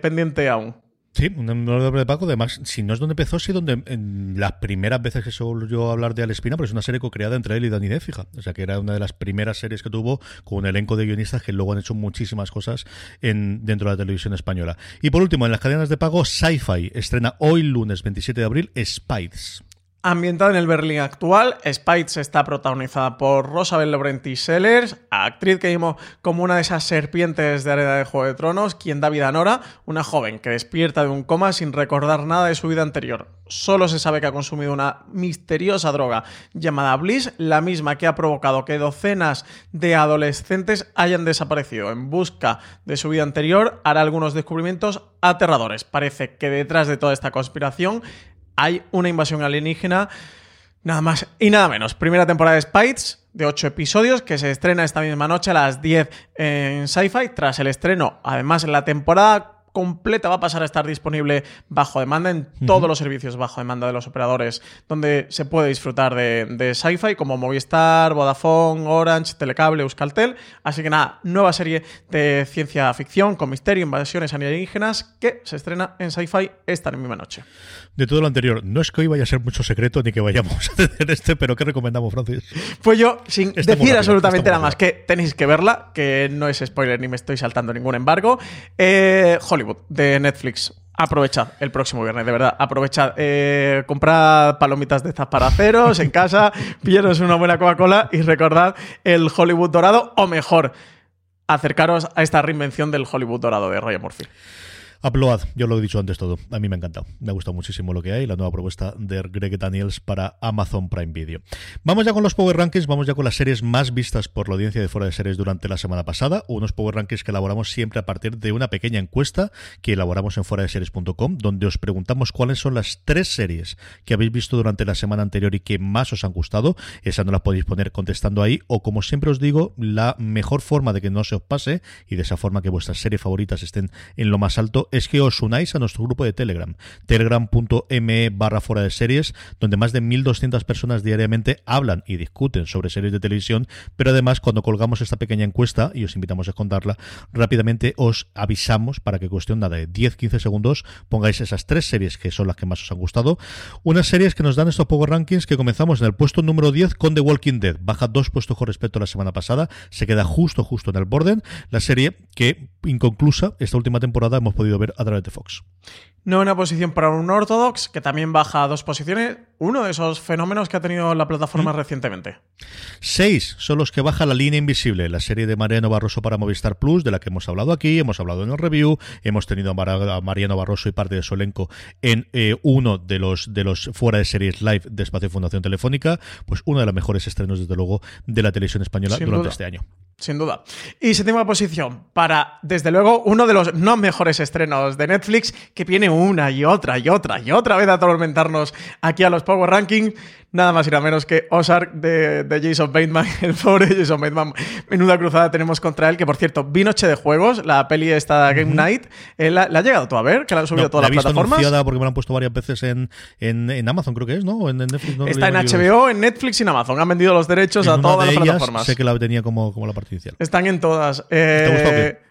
pendiente, aún. Sí, un doble de Paco. Además, si no es donde empezó, sí donde las primeras veces que se volvió a hablar de Alespina, pero es una serie co-creada entre él y Dani fija. O sea, que era una de las primeras series que tuvo con un elenco de guionistas que luego han hecho muchísimas cosas en, dentro de la televisión española. Y por último, en las cadenas de pago, Sci-Fi estrena hoy lunes 27 de abril Spides. Ambientada en el Berlín actual, Spites está protagonizada por Rosabel Laurenti Sellers, actriz que vimos como una de esas serpientes de arena de Juego de Tronos, quien da vida a Nora, una joven que despierta de un coma sin recordar nada de su vida anterior. Solo se sabe que ha consumido una misteriosa droga llamada Bliss, la misma que ha provocado que docenas de adolescentes hayan desaparecido. En busca de su vida anterior, hará algunos descubrimientos aterradores. Parece que detrás de toda esta conspiración hay una invasión alienígena, nada más y nada menos. Primera temporada de Spites, de 8 episodios, que se estrena esta misma noche a las 10 en Sci-Fi. Tras el estreno, además, la temporada completa va a pasar a estar disponible bajo demanda en todos los servicios bajo demanda de los operadores donde se puede disfrutar de, de sci-fi como Movistar, Vodafone, Orange, Telecable, Euskaltel. Así que nada, nueva serie de ciencia ficción con misterio, invasiones alienígenas que se estrena en sci-fi esta misma noche. De todo lo anterior, no es que hoy vaya a ser mucho secreto ni que vayamos a tener este, pero ¿qué recomendamos, Francis? Pues yo, sin decir absolutamente nada más, que tenéis que verla, que no es spoiler ni me estoy saltando ningún embargo. Eh, Hollywood de Netflix. Aprovechad el próximo viernes, de verdad. Aprovechad. Eh, comprad palomitas de estas para haceros en casa, pillaros una buena Coca-Cola y recordad el Hollywood dorado, o mejor, acercaros a esta reinvención del Hollywood dorado de Ryan Murphy. Upload, yo lo he dicho antes todo. A mí me ha encantado. Me ha gustado muchísimo lo que hay, la nueva propuesta de Greg Daniels para Amazon Prime Video. Vamos ya con los Power Rankings, vamos ya con las series más vistas por la audiencia de fuera de series durante la semana pasada. Unos Power Rankings que elaboramos siempre a partir de una pequeña encuesta que elaboramos en fuera de series.com, donde os preguntamos cuáles son las tres series que habéis visto durante la semana anterior y que más os han gustado. Esa no la podéis poner contestando ahí, o como siempre os digo, la mejor forma de que no se os pase y de esa forma que vuestras series favoritas estén en lo más alto es que os unáis a nuestro grupo de Telegram, telegram.me barra fuera de series, donde más de 1.200 personas diariamente hablan y discuten sobre series de televisión, pero además cuando colgamos esta pequeña encuesta, y os invitamos a contarla, rápidamente os avisamos para que cuestión nada de 10-15 segundos pongáis esas tres series que son las que más os han gustado. Unas series que nos dan estos Power Rankings que comenzamos en el puesto número 10 con The Walking Dead, baja dos puestos con respecto a la semana pasada, se queda justo justo en el borden, la serie que inconclusa esta última temporada hemos podido ver a través de Fox. No una posición para un Orthodox, que también baja a dos posiciones, uno de esos fenómenos que ha tenido la plataforma ¿Mm? recientemente. Seis son los que baja la línea invisible, la serie de Mariano Barroso para Movistar Plus, de la que hemos hablado aquí, hemos hablado en el review, hemos tenido a Mariano Barroso y parte de su elenco en eh, uno de los, de los fuera de series live de Espacio Fundación Telefónica, pues uno de los mejores estrenos, desde luego, de la televisión española durante este año. Sin duda. Y séptima posición para, desde luego, uno de los no mejores estrenos de Netflix que viene una y otra y otra y otra vez a atormentarnos aquí a los Power Rankings nada más y nada menos que Ozark de, Jason Bateman, el pobre Jason Bateman. Menuda cruzada tenemos contra él, que por cierto, vi Noche de Juegos, la peli esta Game Night, eh, ¿la, ha llegado tú a ver? Que la han subido todas las plataformas. porque me la han puesto varias veces en, en, Amazon, creo que es, ¿no? En, Netflix, Está en HBO, en Netflix y en Amazon. Han vendido los derechos a todas las plataformas. Sé que la tenía como, como la parte inicial. Están en todas. Eh, Mm,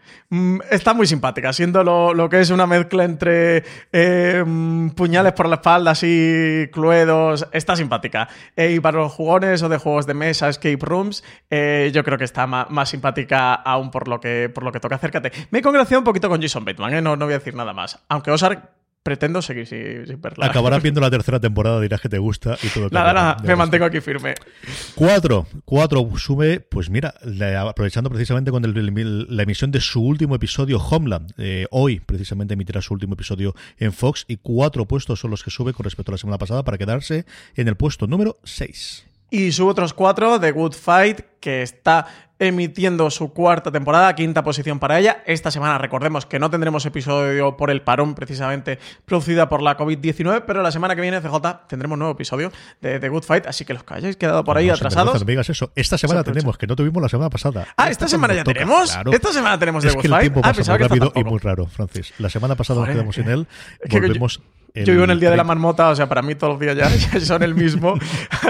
está muy simpática, siendo lo, que es una mezcla entre eh, mm, puñales por la espalda, así cluedos. Está simpática. Eh, y para los jugones o de juegos de mesa, escape rooms, eh, yo creo que está más, simpática aún por lo que, por lo que toca. Acércate. Me he congraciado un poquito con Jason Bateman, no, no voy a decir nada más. Aunque Ozark pretendo seguir sin, verla. Acabarás viendo la tercera temporada, dirás que te gusta y todo. Nada, nada, me mantengo aquí firme. Cuatro, cuatro sube, pues mira, aprovechando precisamente con la emisión de su último episodio, Homeland. Eh, hoy, precisamente, emitirá su último episodio en Fox y cuatro puestos son los que sube con respecto a la semana pasada para quedarse en el puesto número seis. Y sube otros cuatro, The Good Fight, que está emitiendo su cuarta temporada, quinta posición para ella. Esta semana recordemos que no tendremos episodio por el parón precisamente producida por la COVID-19, pero la semana que viene, CJ, tendremos nuevo episodio de The Good Fight, así que los que hayáis quedado por ahí atrasados. eso. Esta semana tenemos, que no tuvimos la semana pasada. Ah, esta, semana ya tenemos. Esta semana tenemos The Good Fight. El tiempo ah, pasa muy rápido y muy raro, Francis. La semana pasada nos quedamos sin él, volvemos Yo vivo en el día de la marmota, o sea, para mí todos los días ya, son el mismo.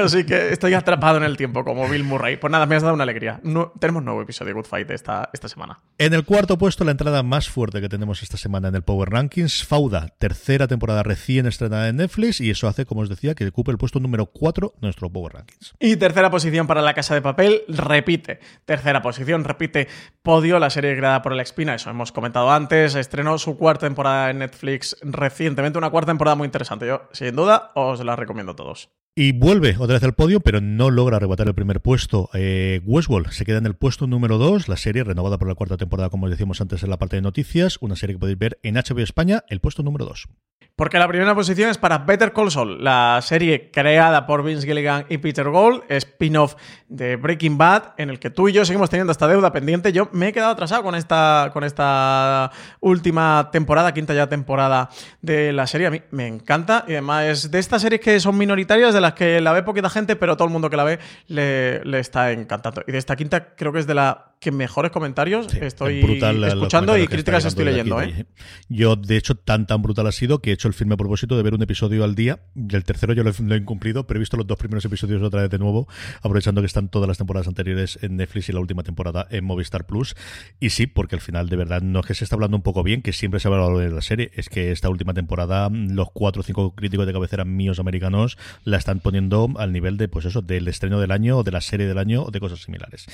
así que estoy atrapado en el tiempo, como Bill Murray. Pues nada, me has dado una alegría. No, tenemos nuevo episodio de Good Fight esta, esta semana. En el cuarto puesto, la entrada más fuerte que tenemos esta semana en el Power Rankings, Fauda, tercera temporada recién estrenada en Netflix, y eso hace, como os decía, que ocupe el puesto número 4 de nuestro Power Rankings. Y tercera posición para La Casa de Papel, repite. Tercera posición, repite podio, la serie creada por el Espina, eso hemos comentado antes, estrenó su cuarta temporada en Netflix recientemente, una cuarta temporada muy interesante. Yo, sin duda, os la recomiendo a todos. Y vuelve otra vez al podio, pero no logra arrebatar el primer puesto. Eh, Westworld se queda en el puesto número 2, la serie renovada por la cuarta temporada, como decíamos antes en la parte de noticias, una serie que podéis ver en HBO España, el puesto número 2. Porque la primera posición es para Better Call Saul, la serie creada por Vince Gilligan y Peter Gold, spin-off de Breaking Bad, en el que tú y yo seguimos teniendo esta deuda pendiente. Yo me he quedado atrasado con esta, con esta última temporada, quinta ya temporada de la serie. A mí me encanta y además de estas series que son minoritarias, de las que la ve poquita gente, pero todo el mundo que la ve le, le está encantando. Y de esta quinta creo que es de la que mejores comentarios estoy escuchando y críticas estoy leyendo. ¿eh? Yo, de hecho, tan tan brutal ha sido que he hecho el firme propósito de ver un episodio al día. El tercero yo lo he, incumplido, pero he visto los dos primeros episodios otra vez de nuevo, aprovechando que están todas las temporadas anteriores en Netflix y la última temporada en Movistar Plus. Y sí, porque al final, de verdad, no es que se está hablando un poco bien, que siempre se ha hablado de la serie, es que esta última temporada, los cuatro o cinco críticos de cabecera míos americanos la están poniendo al nivel de, pues eso, del estreno del año o de la serie del año o de cosas similares.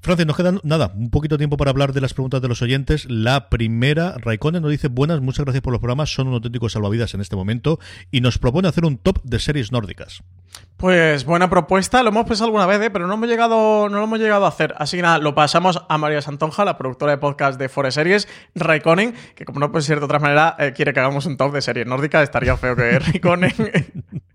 Francis, nos quedan nada, un poquito de tiempo para hablar de las preguntas de los oyentes. La primera, Raikkonen nos dice, buenas, muchas gracias por los programas, son un auténtico salvavidas en este momento y nos propone hacer un top de series nórdicas. Pues buena propuesta, lo hemos pensado alguna vez, ¿eh? pero no hemos llegado, no lo hemos llegado a hacer. Así que nada, lo pasamos a María Santonja, la productora de podcast de Forest Series, Raikkonen, que como no puede ser de otra manera, eh, quiere que hagamos un top de series nórdicas. Estaría feo que Raikkonen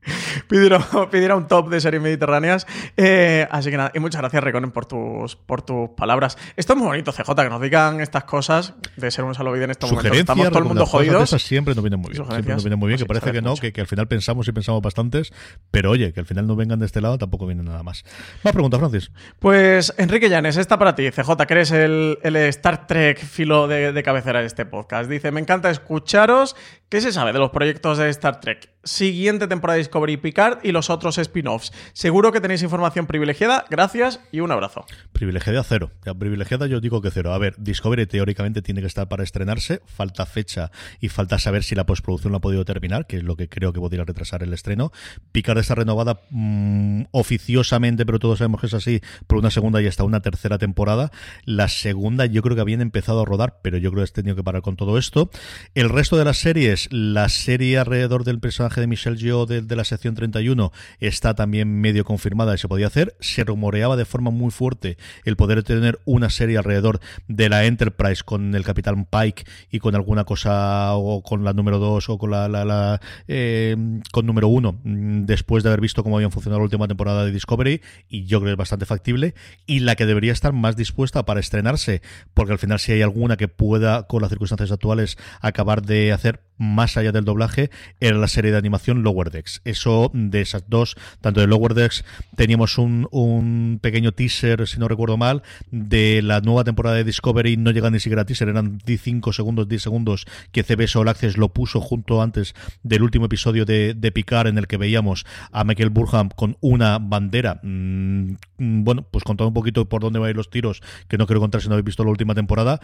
pidiera, un top de series mediterráneas. Eh, así que nada, y muchas gracias, Raikkonen, por tus, por tus palabras. Esto es muy bonito, CJ, que nos digan estas cosas de ser un salvavidas en estos momentos. Estamos todo el mundo jodidos. Siempre nos vienen muy bien. Siempre nos vienen muy bien, que parece que no, que, que, al final pensamos y pensamos bastantes, pero oye, que al final no vengan de este lado tampoco viene nada más. Más pregunta, Francis. Pues Enrique Llanes, esta para ti, CJ, que eres el, Star Trek filo de, de cabecera de este podcast. Dice, me encanta escucharos. ¿Qué se sabe de los proyectos de Star Trek? Siguiente temporada de Discovery Picard y los otros spin-offs. Seguro que tenéis información privilegiada. Gracias y un abrazo. Privilegiada cero. Privilegiada yo digo que cero. A ver, Discovery teóricamente tiene que estar para estrenarse. Falta fecha y falta saber si la postproducción la ha podido terminar, que es lo que creo que podría retrasar el estreno. Picard está renovada mm, oficiosamente, pero todos sabemos que es así, por una segunda y hasta una tercera temporada. La segunda yo creo que habían empezado a rodar, pero yo creo que he tenido que parar con todo esto. El resto de las series, la serie alrededor del personaje de Michelle Yeoh de, la sección 31 está también medio confirmada y se podía hacer. Se rumoreaba de forma muy fuerte el poder tener una serie alrededor de la Enterprise con el Capitán Pike y con alguna cosa o con la número 2 o con la, la, eh, con número 1 mm, después de haber visto cómo habían funcionado la última temporada de Discovery y yo creo que es bastante factible y la que debería estar más dispuesta para estrenarse porque al final si hay alguna que pueda con las circunstancias actuales acabar de hacer más allá del doblaje era la serie de animación Lower Decks. Eso de esas dos, tanto de Lower Decks, teníamos un, un pequeño teaser, si no recuerdo mal, de la nueva temporada de Discovery, no llega ni siquiera a teaser, eran 5 segundos, 10 segundos, que CBS All Access lo puso junto antes del último episodio de, Picard, en el que veíamos a Michael Burham con una bandera, mm, bueno, pues contando un poquito por dónde van a ir los tiros, que no quiero contar si no habéis visto la última temporada.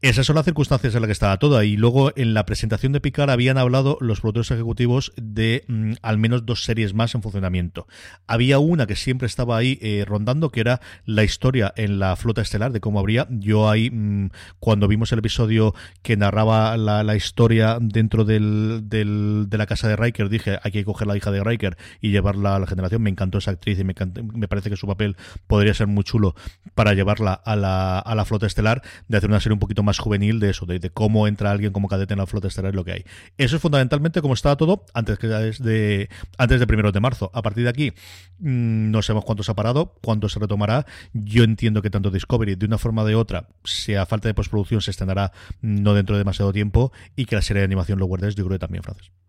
Esas son las circunstancias en las que estaba toda. Y luego en la presentación de Picard, habían hablado los productores ejecutivos de mm, al menos dos series más en funcionamiento. Había una que siempre estaba ahí eh, rondando, que era la historia en la flota estelar, de cómo habría. Yo ahí, mm, cuando vimos el episodio que narraba la, historia dentro del, de la casa de Riker, dije, hay que coger la hija de Riker y llevarla a la generación. Me encantó esa actriz y me, me parece que su papel podría ser muy chulo para llevarla a la, a la flota estelar, de hacer una serie un poquito más juvenil de eso, de, de cómo entra alguien como cadete en la flota estelar y lo que hay. Eso es fundamentalmente como estaba todo antes que de antes de primero de marzo. A partir de aquí, mm, no sabemos cuánto se ha parado, cuánto se retomará. Yo entiendo que tanto Discovery, de una forma o de otra, sea falta de postproducción, se estrenará no dentro de demasiado tiempo y que la serie de animación Lower Decks, yo creo que también, Francis.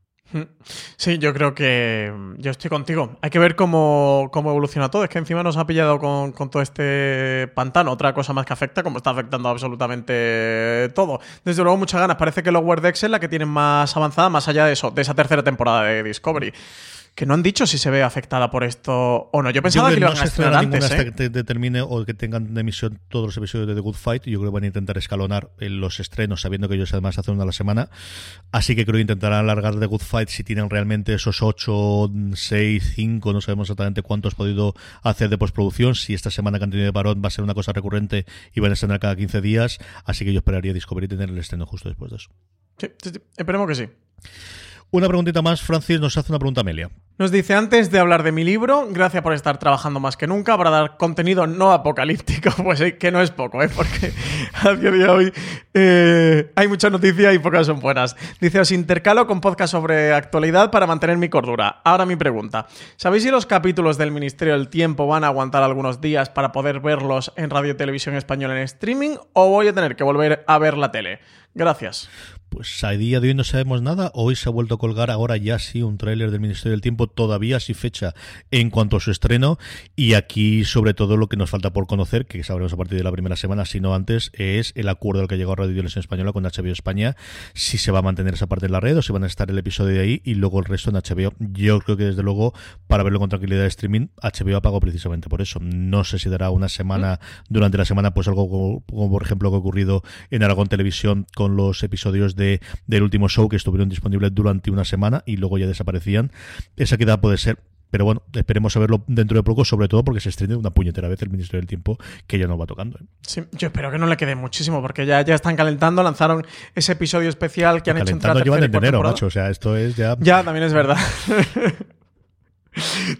Sí, yo creo que yo estoy contigo. Hay que ver cómo, cómo evoluciona todo. Es que encima nos ha pillado con, con, todo este pantano. Otra cosa más que afecta, como está afectando absolutamente todo. Desde luego, muchas ganas. Parece que Lower Decks es la que tienen más avanzada, más allá de eso, de esa tercera temporada de Discovery que no han dicho si se ve afectada por esto o no. Yo pensaba que, lo iban a estrenar antes. Hasta ¿eh? que determine o que tengan de emisión todos los episodios de The Good Fight. Yo creo que van a intentar escalonar los estrenos, sabiendo que ellos además hacen una a la semana. Así que creo que intentarán alargar The Good Fight si tienen realmente esos 8, 6, 5, no sabemos exactamente cuántos podido hacer de postproducción. Si esta semana que han tenido de parón va a ser una cosa recurrente y van a estrenar cada 15 días. Así que yo esperaría Discovery tener el estreno justo después de eso. Sí, sí, sí. esperemos que sí. Una preguntita más, Francis nos hace una pregunta Amelia. Nos dice, antes de hablar de mi libro, gracias por estar trabajando más que nunca para dar contenido no apocalíptico, pues sí, que no es poco, ¿eh? porque a día de hoy eh, hay mucha noticia y pocas son buenas. Dice, os intercalo con podcast sobre actualidad para mantener mi cordura. Ahora mi pregunta, ¿sabéis si los capítulos del Ministerio del Tiempo van a aguantar algunos días para poder verlos en Radio y Televisión Española en streaming o voy a tener que volver a ver la tele? Gracias. Pues a día de hoy no sabemos nada. Hoy se ha vuelto a colgar ahora ya sí un tráiler del Ministerio del Tiempo, todavía sin fecha en cuanto a su estreno. Y aquí, sobre todo, lo que nos falta por conocer, que sabremos a partir de la primera semana, si no antes, es el acuerdo al que ha llegado Radio Televisión Española con HBO España. Si se va a mantener esa parte en la red o si van a estar el episodio de ahí y luego el resto en HBO. Yo creo que desde luego, para verlo con tranquilidad de streaming, HBO ha pagado precisamente por eso. No sé si dará una semana, durante la semana, pues algo como, como por ejemplo lo que ha ocurrido en Aragón Televisión con los episodios de del último show que estuvieron disponibles durante una semana y luego ya desaparecían. Esa queda puede ser pero bueno, esperemos a verlo dentro de poco, sobre todo porque se estrene una puñetera vez el Ministerio del Tiempo que ya no va tocando. ¿eh? Sí, yo espero que no le quede muchísimo, porque ya, ya están calentando, lanzaron ese episodio especial que han hecho entre la llevan en enero, macho, o sea, esto es ya... Ya, también es verdad.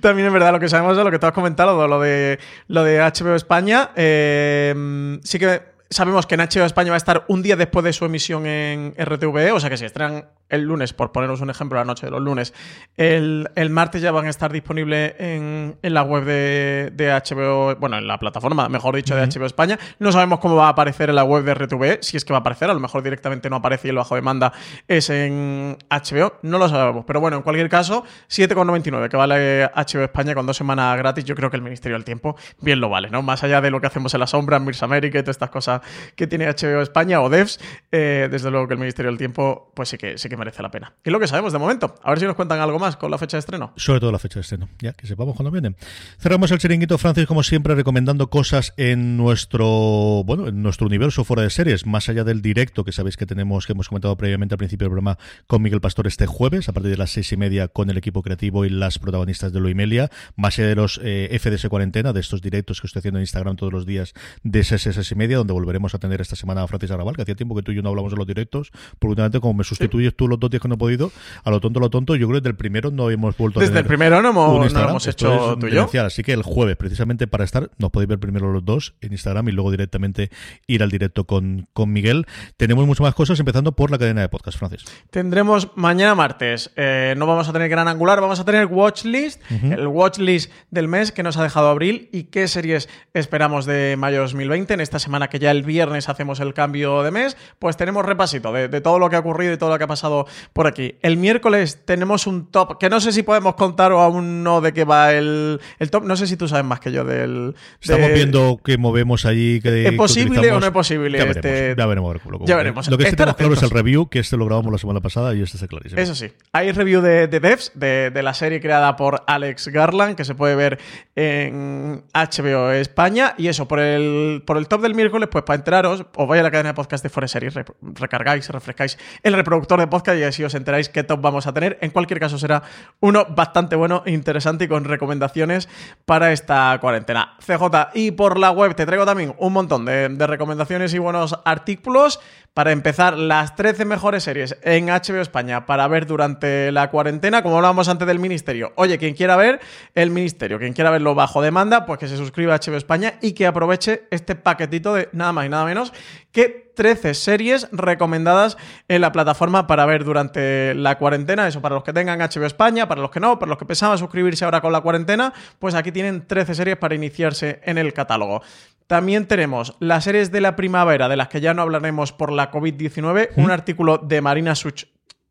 También es verdad lo que sabemos de lo que tú has comentado, lo de, lo de HBO España. Eh, sí que sabemos que en HBO España va a estar un día después de su emisión en RTVE, o sea que si estrenan el lunes, por poneros un ejemplo, la noche de los lunes, el, el martes ya van a estar disponibles en, en la web de, de, HBO, bueno, en la plataforma, mejor dicho, de HBO España. No sabemos cómo va a aparecer en la web de RTVE, si es que va a aparecer, a lo mejor directamente no aparece y el bajo demanda es en HBO, no lo sabemos. Pero bueno, en cualquier caso, 7,99 que vale HBO España con dos semanas gratis, yo creo que el Ministerio del Tiempo bien lo vale, ¿no? Más allá de lo que hacemos en la sombra, en Mirs América y todas estas cosas que tiene HBO España o Devs, eh, desde luego que el Ministerio del Tiempo, pues sí que, sí que merece la pena. Y es lo que sabemos de momento. A ver si nos cuentan algo más con la fecha de estreno. Sobre todo la fecha de estreno, ya que sepamos cuándo vienen. Cerramos el chiringuito, Francis, como siempre, recomendando cosas en nuestro, bueno, en nuestro universo fuera de series, más allá del directo que sabéis que tenemos, que hemos comentado previamente al principio del programa con Miguel Pastor este jueves, a partir de las seis y media con el equipo creativo y las protagonistas de Lo Imelia, más allá de los eh, FDS cuarentena, de estos directos que estoy haciendo en Instagram todos los días de seis, seis y media, donde volveremos a tener esta semana a Francis Arrabal, que hacía tiempo que tú y yo no hablamos de los directos, porque últimamente como me sustituyes sí. tú los dos días que no he podido, a lo tonto, a lo tonto, yo creo que desde el primero no hemos vuelto desde a Desde el primero no hemos, no hemos hecho tú y yo. Así que el jueves, precisamente para estar, nos podéis ver primero los dos en Instagram y luego directamente ir al directo con, con Miguel. Tenemos muchas más cosas, empezando por la cadena de podcast, Francis. Tendremos mañana martes, eh, no vamos a tener gran angular, vamos a tener watchlist, uh -huh. el watchlist del mes que nos ha dejado abril y qué series esperamos de mayo 2020. En esta semana que ya el viernes hacemos el cambio de mes, pues tenemos repasito de, de todo lo que ha ocurrido y todo lo que ha pasado por aquí. El miércoles tenemos un top que no sé si podemos contar o aún no de qué va el, el top. No sé si tú sabes más que yo del. Estamos de... viendo que movemos allí. Que, ¿Es posible que o no es posible? Ya este... veremos. Veremos. Lo, ya veremos. Lo que sí tenemos claro es el review, que este lo grabamos la semana pasada y este está clarísimo. Eso sí. Hay review de, de Devs, de, de, la serie creada por Alex Garland, que se puede ver en HBO España. Y eso, por el, por el top del miércoles, pues para enteraros, os vais a la cadena de podcast de Forest Series, re, recargáis, refrescáis el reproductor de podcast y así os enteráis qué top vamos a tener. En cualquier caso, será uno bastante bueno, interesante y con recomendaciones para esta cuarentena. CJ, y por la web te traigo también un montón de, de recomendaciones y buenos artículos. Para empezar, las 13 mejores series en HBO España para ver durante la cuarentena, como hablábamos antes del Ministerio. Oye, quien quiera ver el Ministerio, quien quiera verlo bajo demanda, pues que se suscriba a HBO España y que aproveche este paquetito de nada más y nada menos que 13 series recomendadas en la plataforma para ver durante la cuarentena. Eso para los que tengan HBO España, para los que no, para los que pensaban suscribirse ahora con la cuarentena, pues aquí tienen 13 series para iniciarse en el catálogo. También tenemos las series de la primavera, de las que ya no hablaremos por la COVID-19, un artículo de Marina Such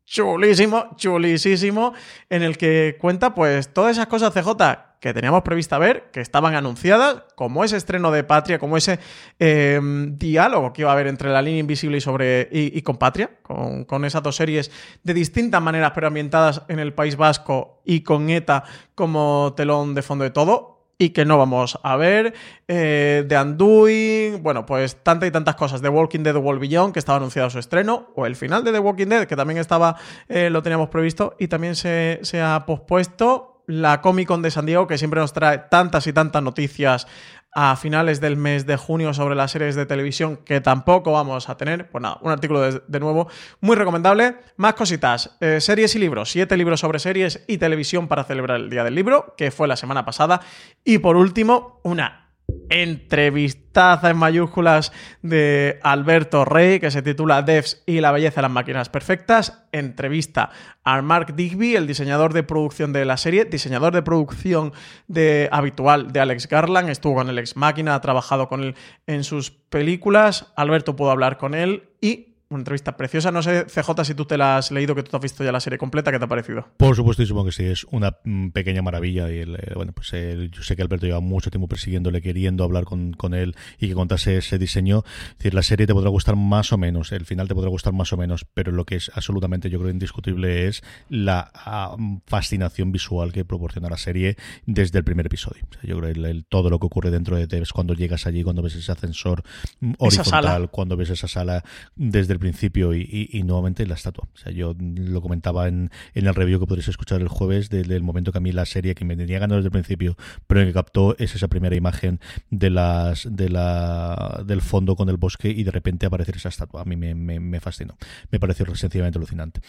chulísimo, chulísimo, en el que cuenta pues todas esas cosas CJ que teníamos prevista ver, que estaban anunciadas, como ese estreno de Patria, como ese em, diálogo que iba a haber entre la línea invisible y, sobre, y, con Patria, con, con, esas dos series de distintas maneras, pero ambientadas en el País Vasco y con ETA como telón de fondo de todo y que no vamos a ver. Eh, The Undoing, bueno, pues tantas y tantas cosas. The Walking Dead, The World que estaba anunciado su estreno, o el final de The Walking Dead, que también estaba, eh, lo teníamos previsto y también se ha pospuesto. La Comic Con de San Diego, que siempre nos trae tantas y tantas noticias a finales del mes de junio sobre las series de televisión que tampoco vamos a tener. Pues nada, un artículo de, nuevo muy recomendable. Más cositas, eh, series y libros, siete libros sobre series y televisión para celebrar el Día del Libro, que fue la semana pasada. Y por último, una entrevistaza en mayúsculas de Alberto Rey, que se titula Devs y la belleza de las máquinas perfectas. Entrevista a Mark Digby, el diseñador de producción de la serie, diseñador de producción de, habitual de Alex Garland. Estuvo con el ex máquina, ha trabajado con él en sus películas. Alberto pudo hablar con él y una entrevista preciosa. No sé, CJ, si tú te la has leído, que tú te has visto ya la serie completa, ¿qué te ha parecido? Por supuestísimo que sí, es una mm, pequeña maravilla. Y el, eh, bueno, pues yo sé que Alberto lleva mucho tiempo persiguiéndole, queriendo hablar con, con él y que contase ese diseño. Es decir, la serie te podrá gustar más o menos, el final te podrá gustar más o menos, pero lo que es absolutamente, yo creo, indiscutible es la ah, fascinación visual que proporciona la serie desde el primer episodio. yo creo el, todo lo que ocurre dentro de Tevez cuando llegas allí, cuando ves ese ascensor mm, horizontal, cuando ves esa sala desde el principio y, nuevamente la estatua. O sea, yo lo comentaba en, en el review que podréis escuchar el jueves desde el momento que a mí la serie que me tenía ganado desde el principio, pero en que captó es esa primera imagen de las de la del fondo con el bosque y de repente aparecer esa estatua. A mí me, me, fascinó. Me pareció sencillamente alucinante.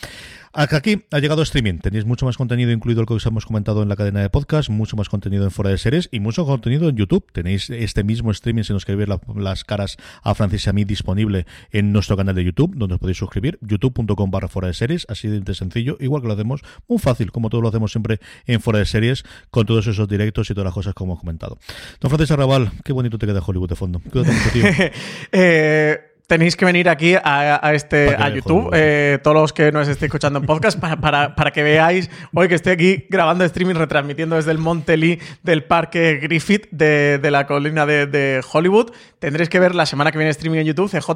Aquí ha llegado streaming. Tenéis mucho más contenido, incluido el que os hemos comentado en la cadena de podcast, mucho más contenido en fuera de series y mucho contenido en YouTube. Tenéis este mismo streaming, si nos queréis ver las caras a Francis y a mí, disponible en nuestro canal de YouTube donde os podéis suscribir, youtube.com barra fuera de series, así de sencillo, igual que lo hacemos, muy fácil, como todo lo hacemos siempre en fuera de series, con todos esos directos y todas las cosas como hemos comentado. Don Francis Arrabal, qué bonito te queda Hollywood de fondo. Cuídate mucho, tío. eh tenéis que venir aquí a, este a YouTube, eh, todos los que nos estéis escuchando en podcast, para, para, que veáis hoy que estoy aquí grabando streaming, retransmitiendo desde el Monte Lee del Parque Griffith de, la colina de, Hollywood. Tendréis que ver la semana que viene streaming en YouTube, CJ,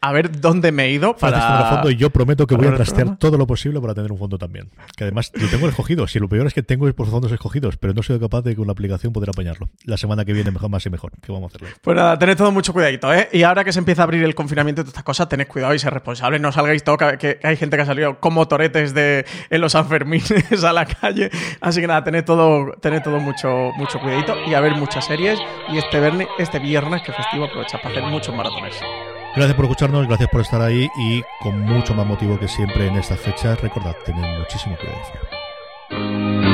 a ver dónde me he ido para... fondo y yo prometo que voy a trastear todo lo posible para tener un fondo también. Que además lo tengo escogido. Si lo peor es que tengo por fondos escogidos, pero no soy capaz de con la aplicación poder apañarlo. La semana que viene mejor, más y mejor. ¿Qué vamos a hacerlo? Pues nada, tened todo mucho cuidadito, ¿eh? Y ahora que se empieza a abrir el confinamiento todas estas cosas, tened cuidado y ser responsables. No salgáis todo, que, hay gente que ha salido como toretes de, en los Sanfermines a la calle. Así que nada, tened todo, tened todo mucho, mucho cuidadito y a ver muchas series. Y este viernes, este viernes que festivo, aprovecha para hacer muchos maratones. Gracias por escucharnos, gracias por estar ahí y con mucho más motivo que siempre en estas fechas, recordad, tened muchísimo cuidado.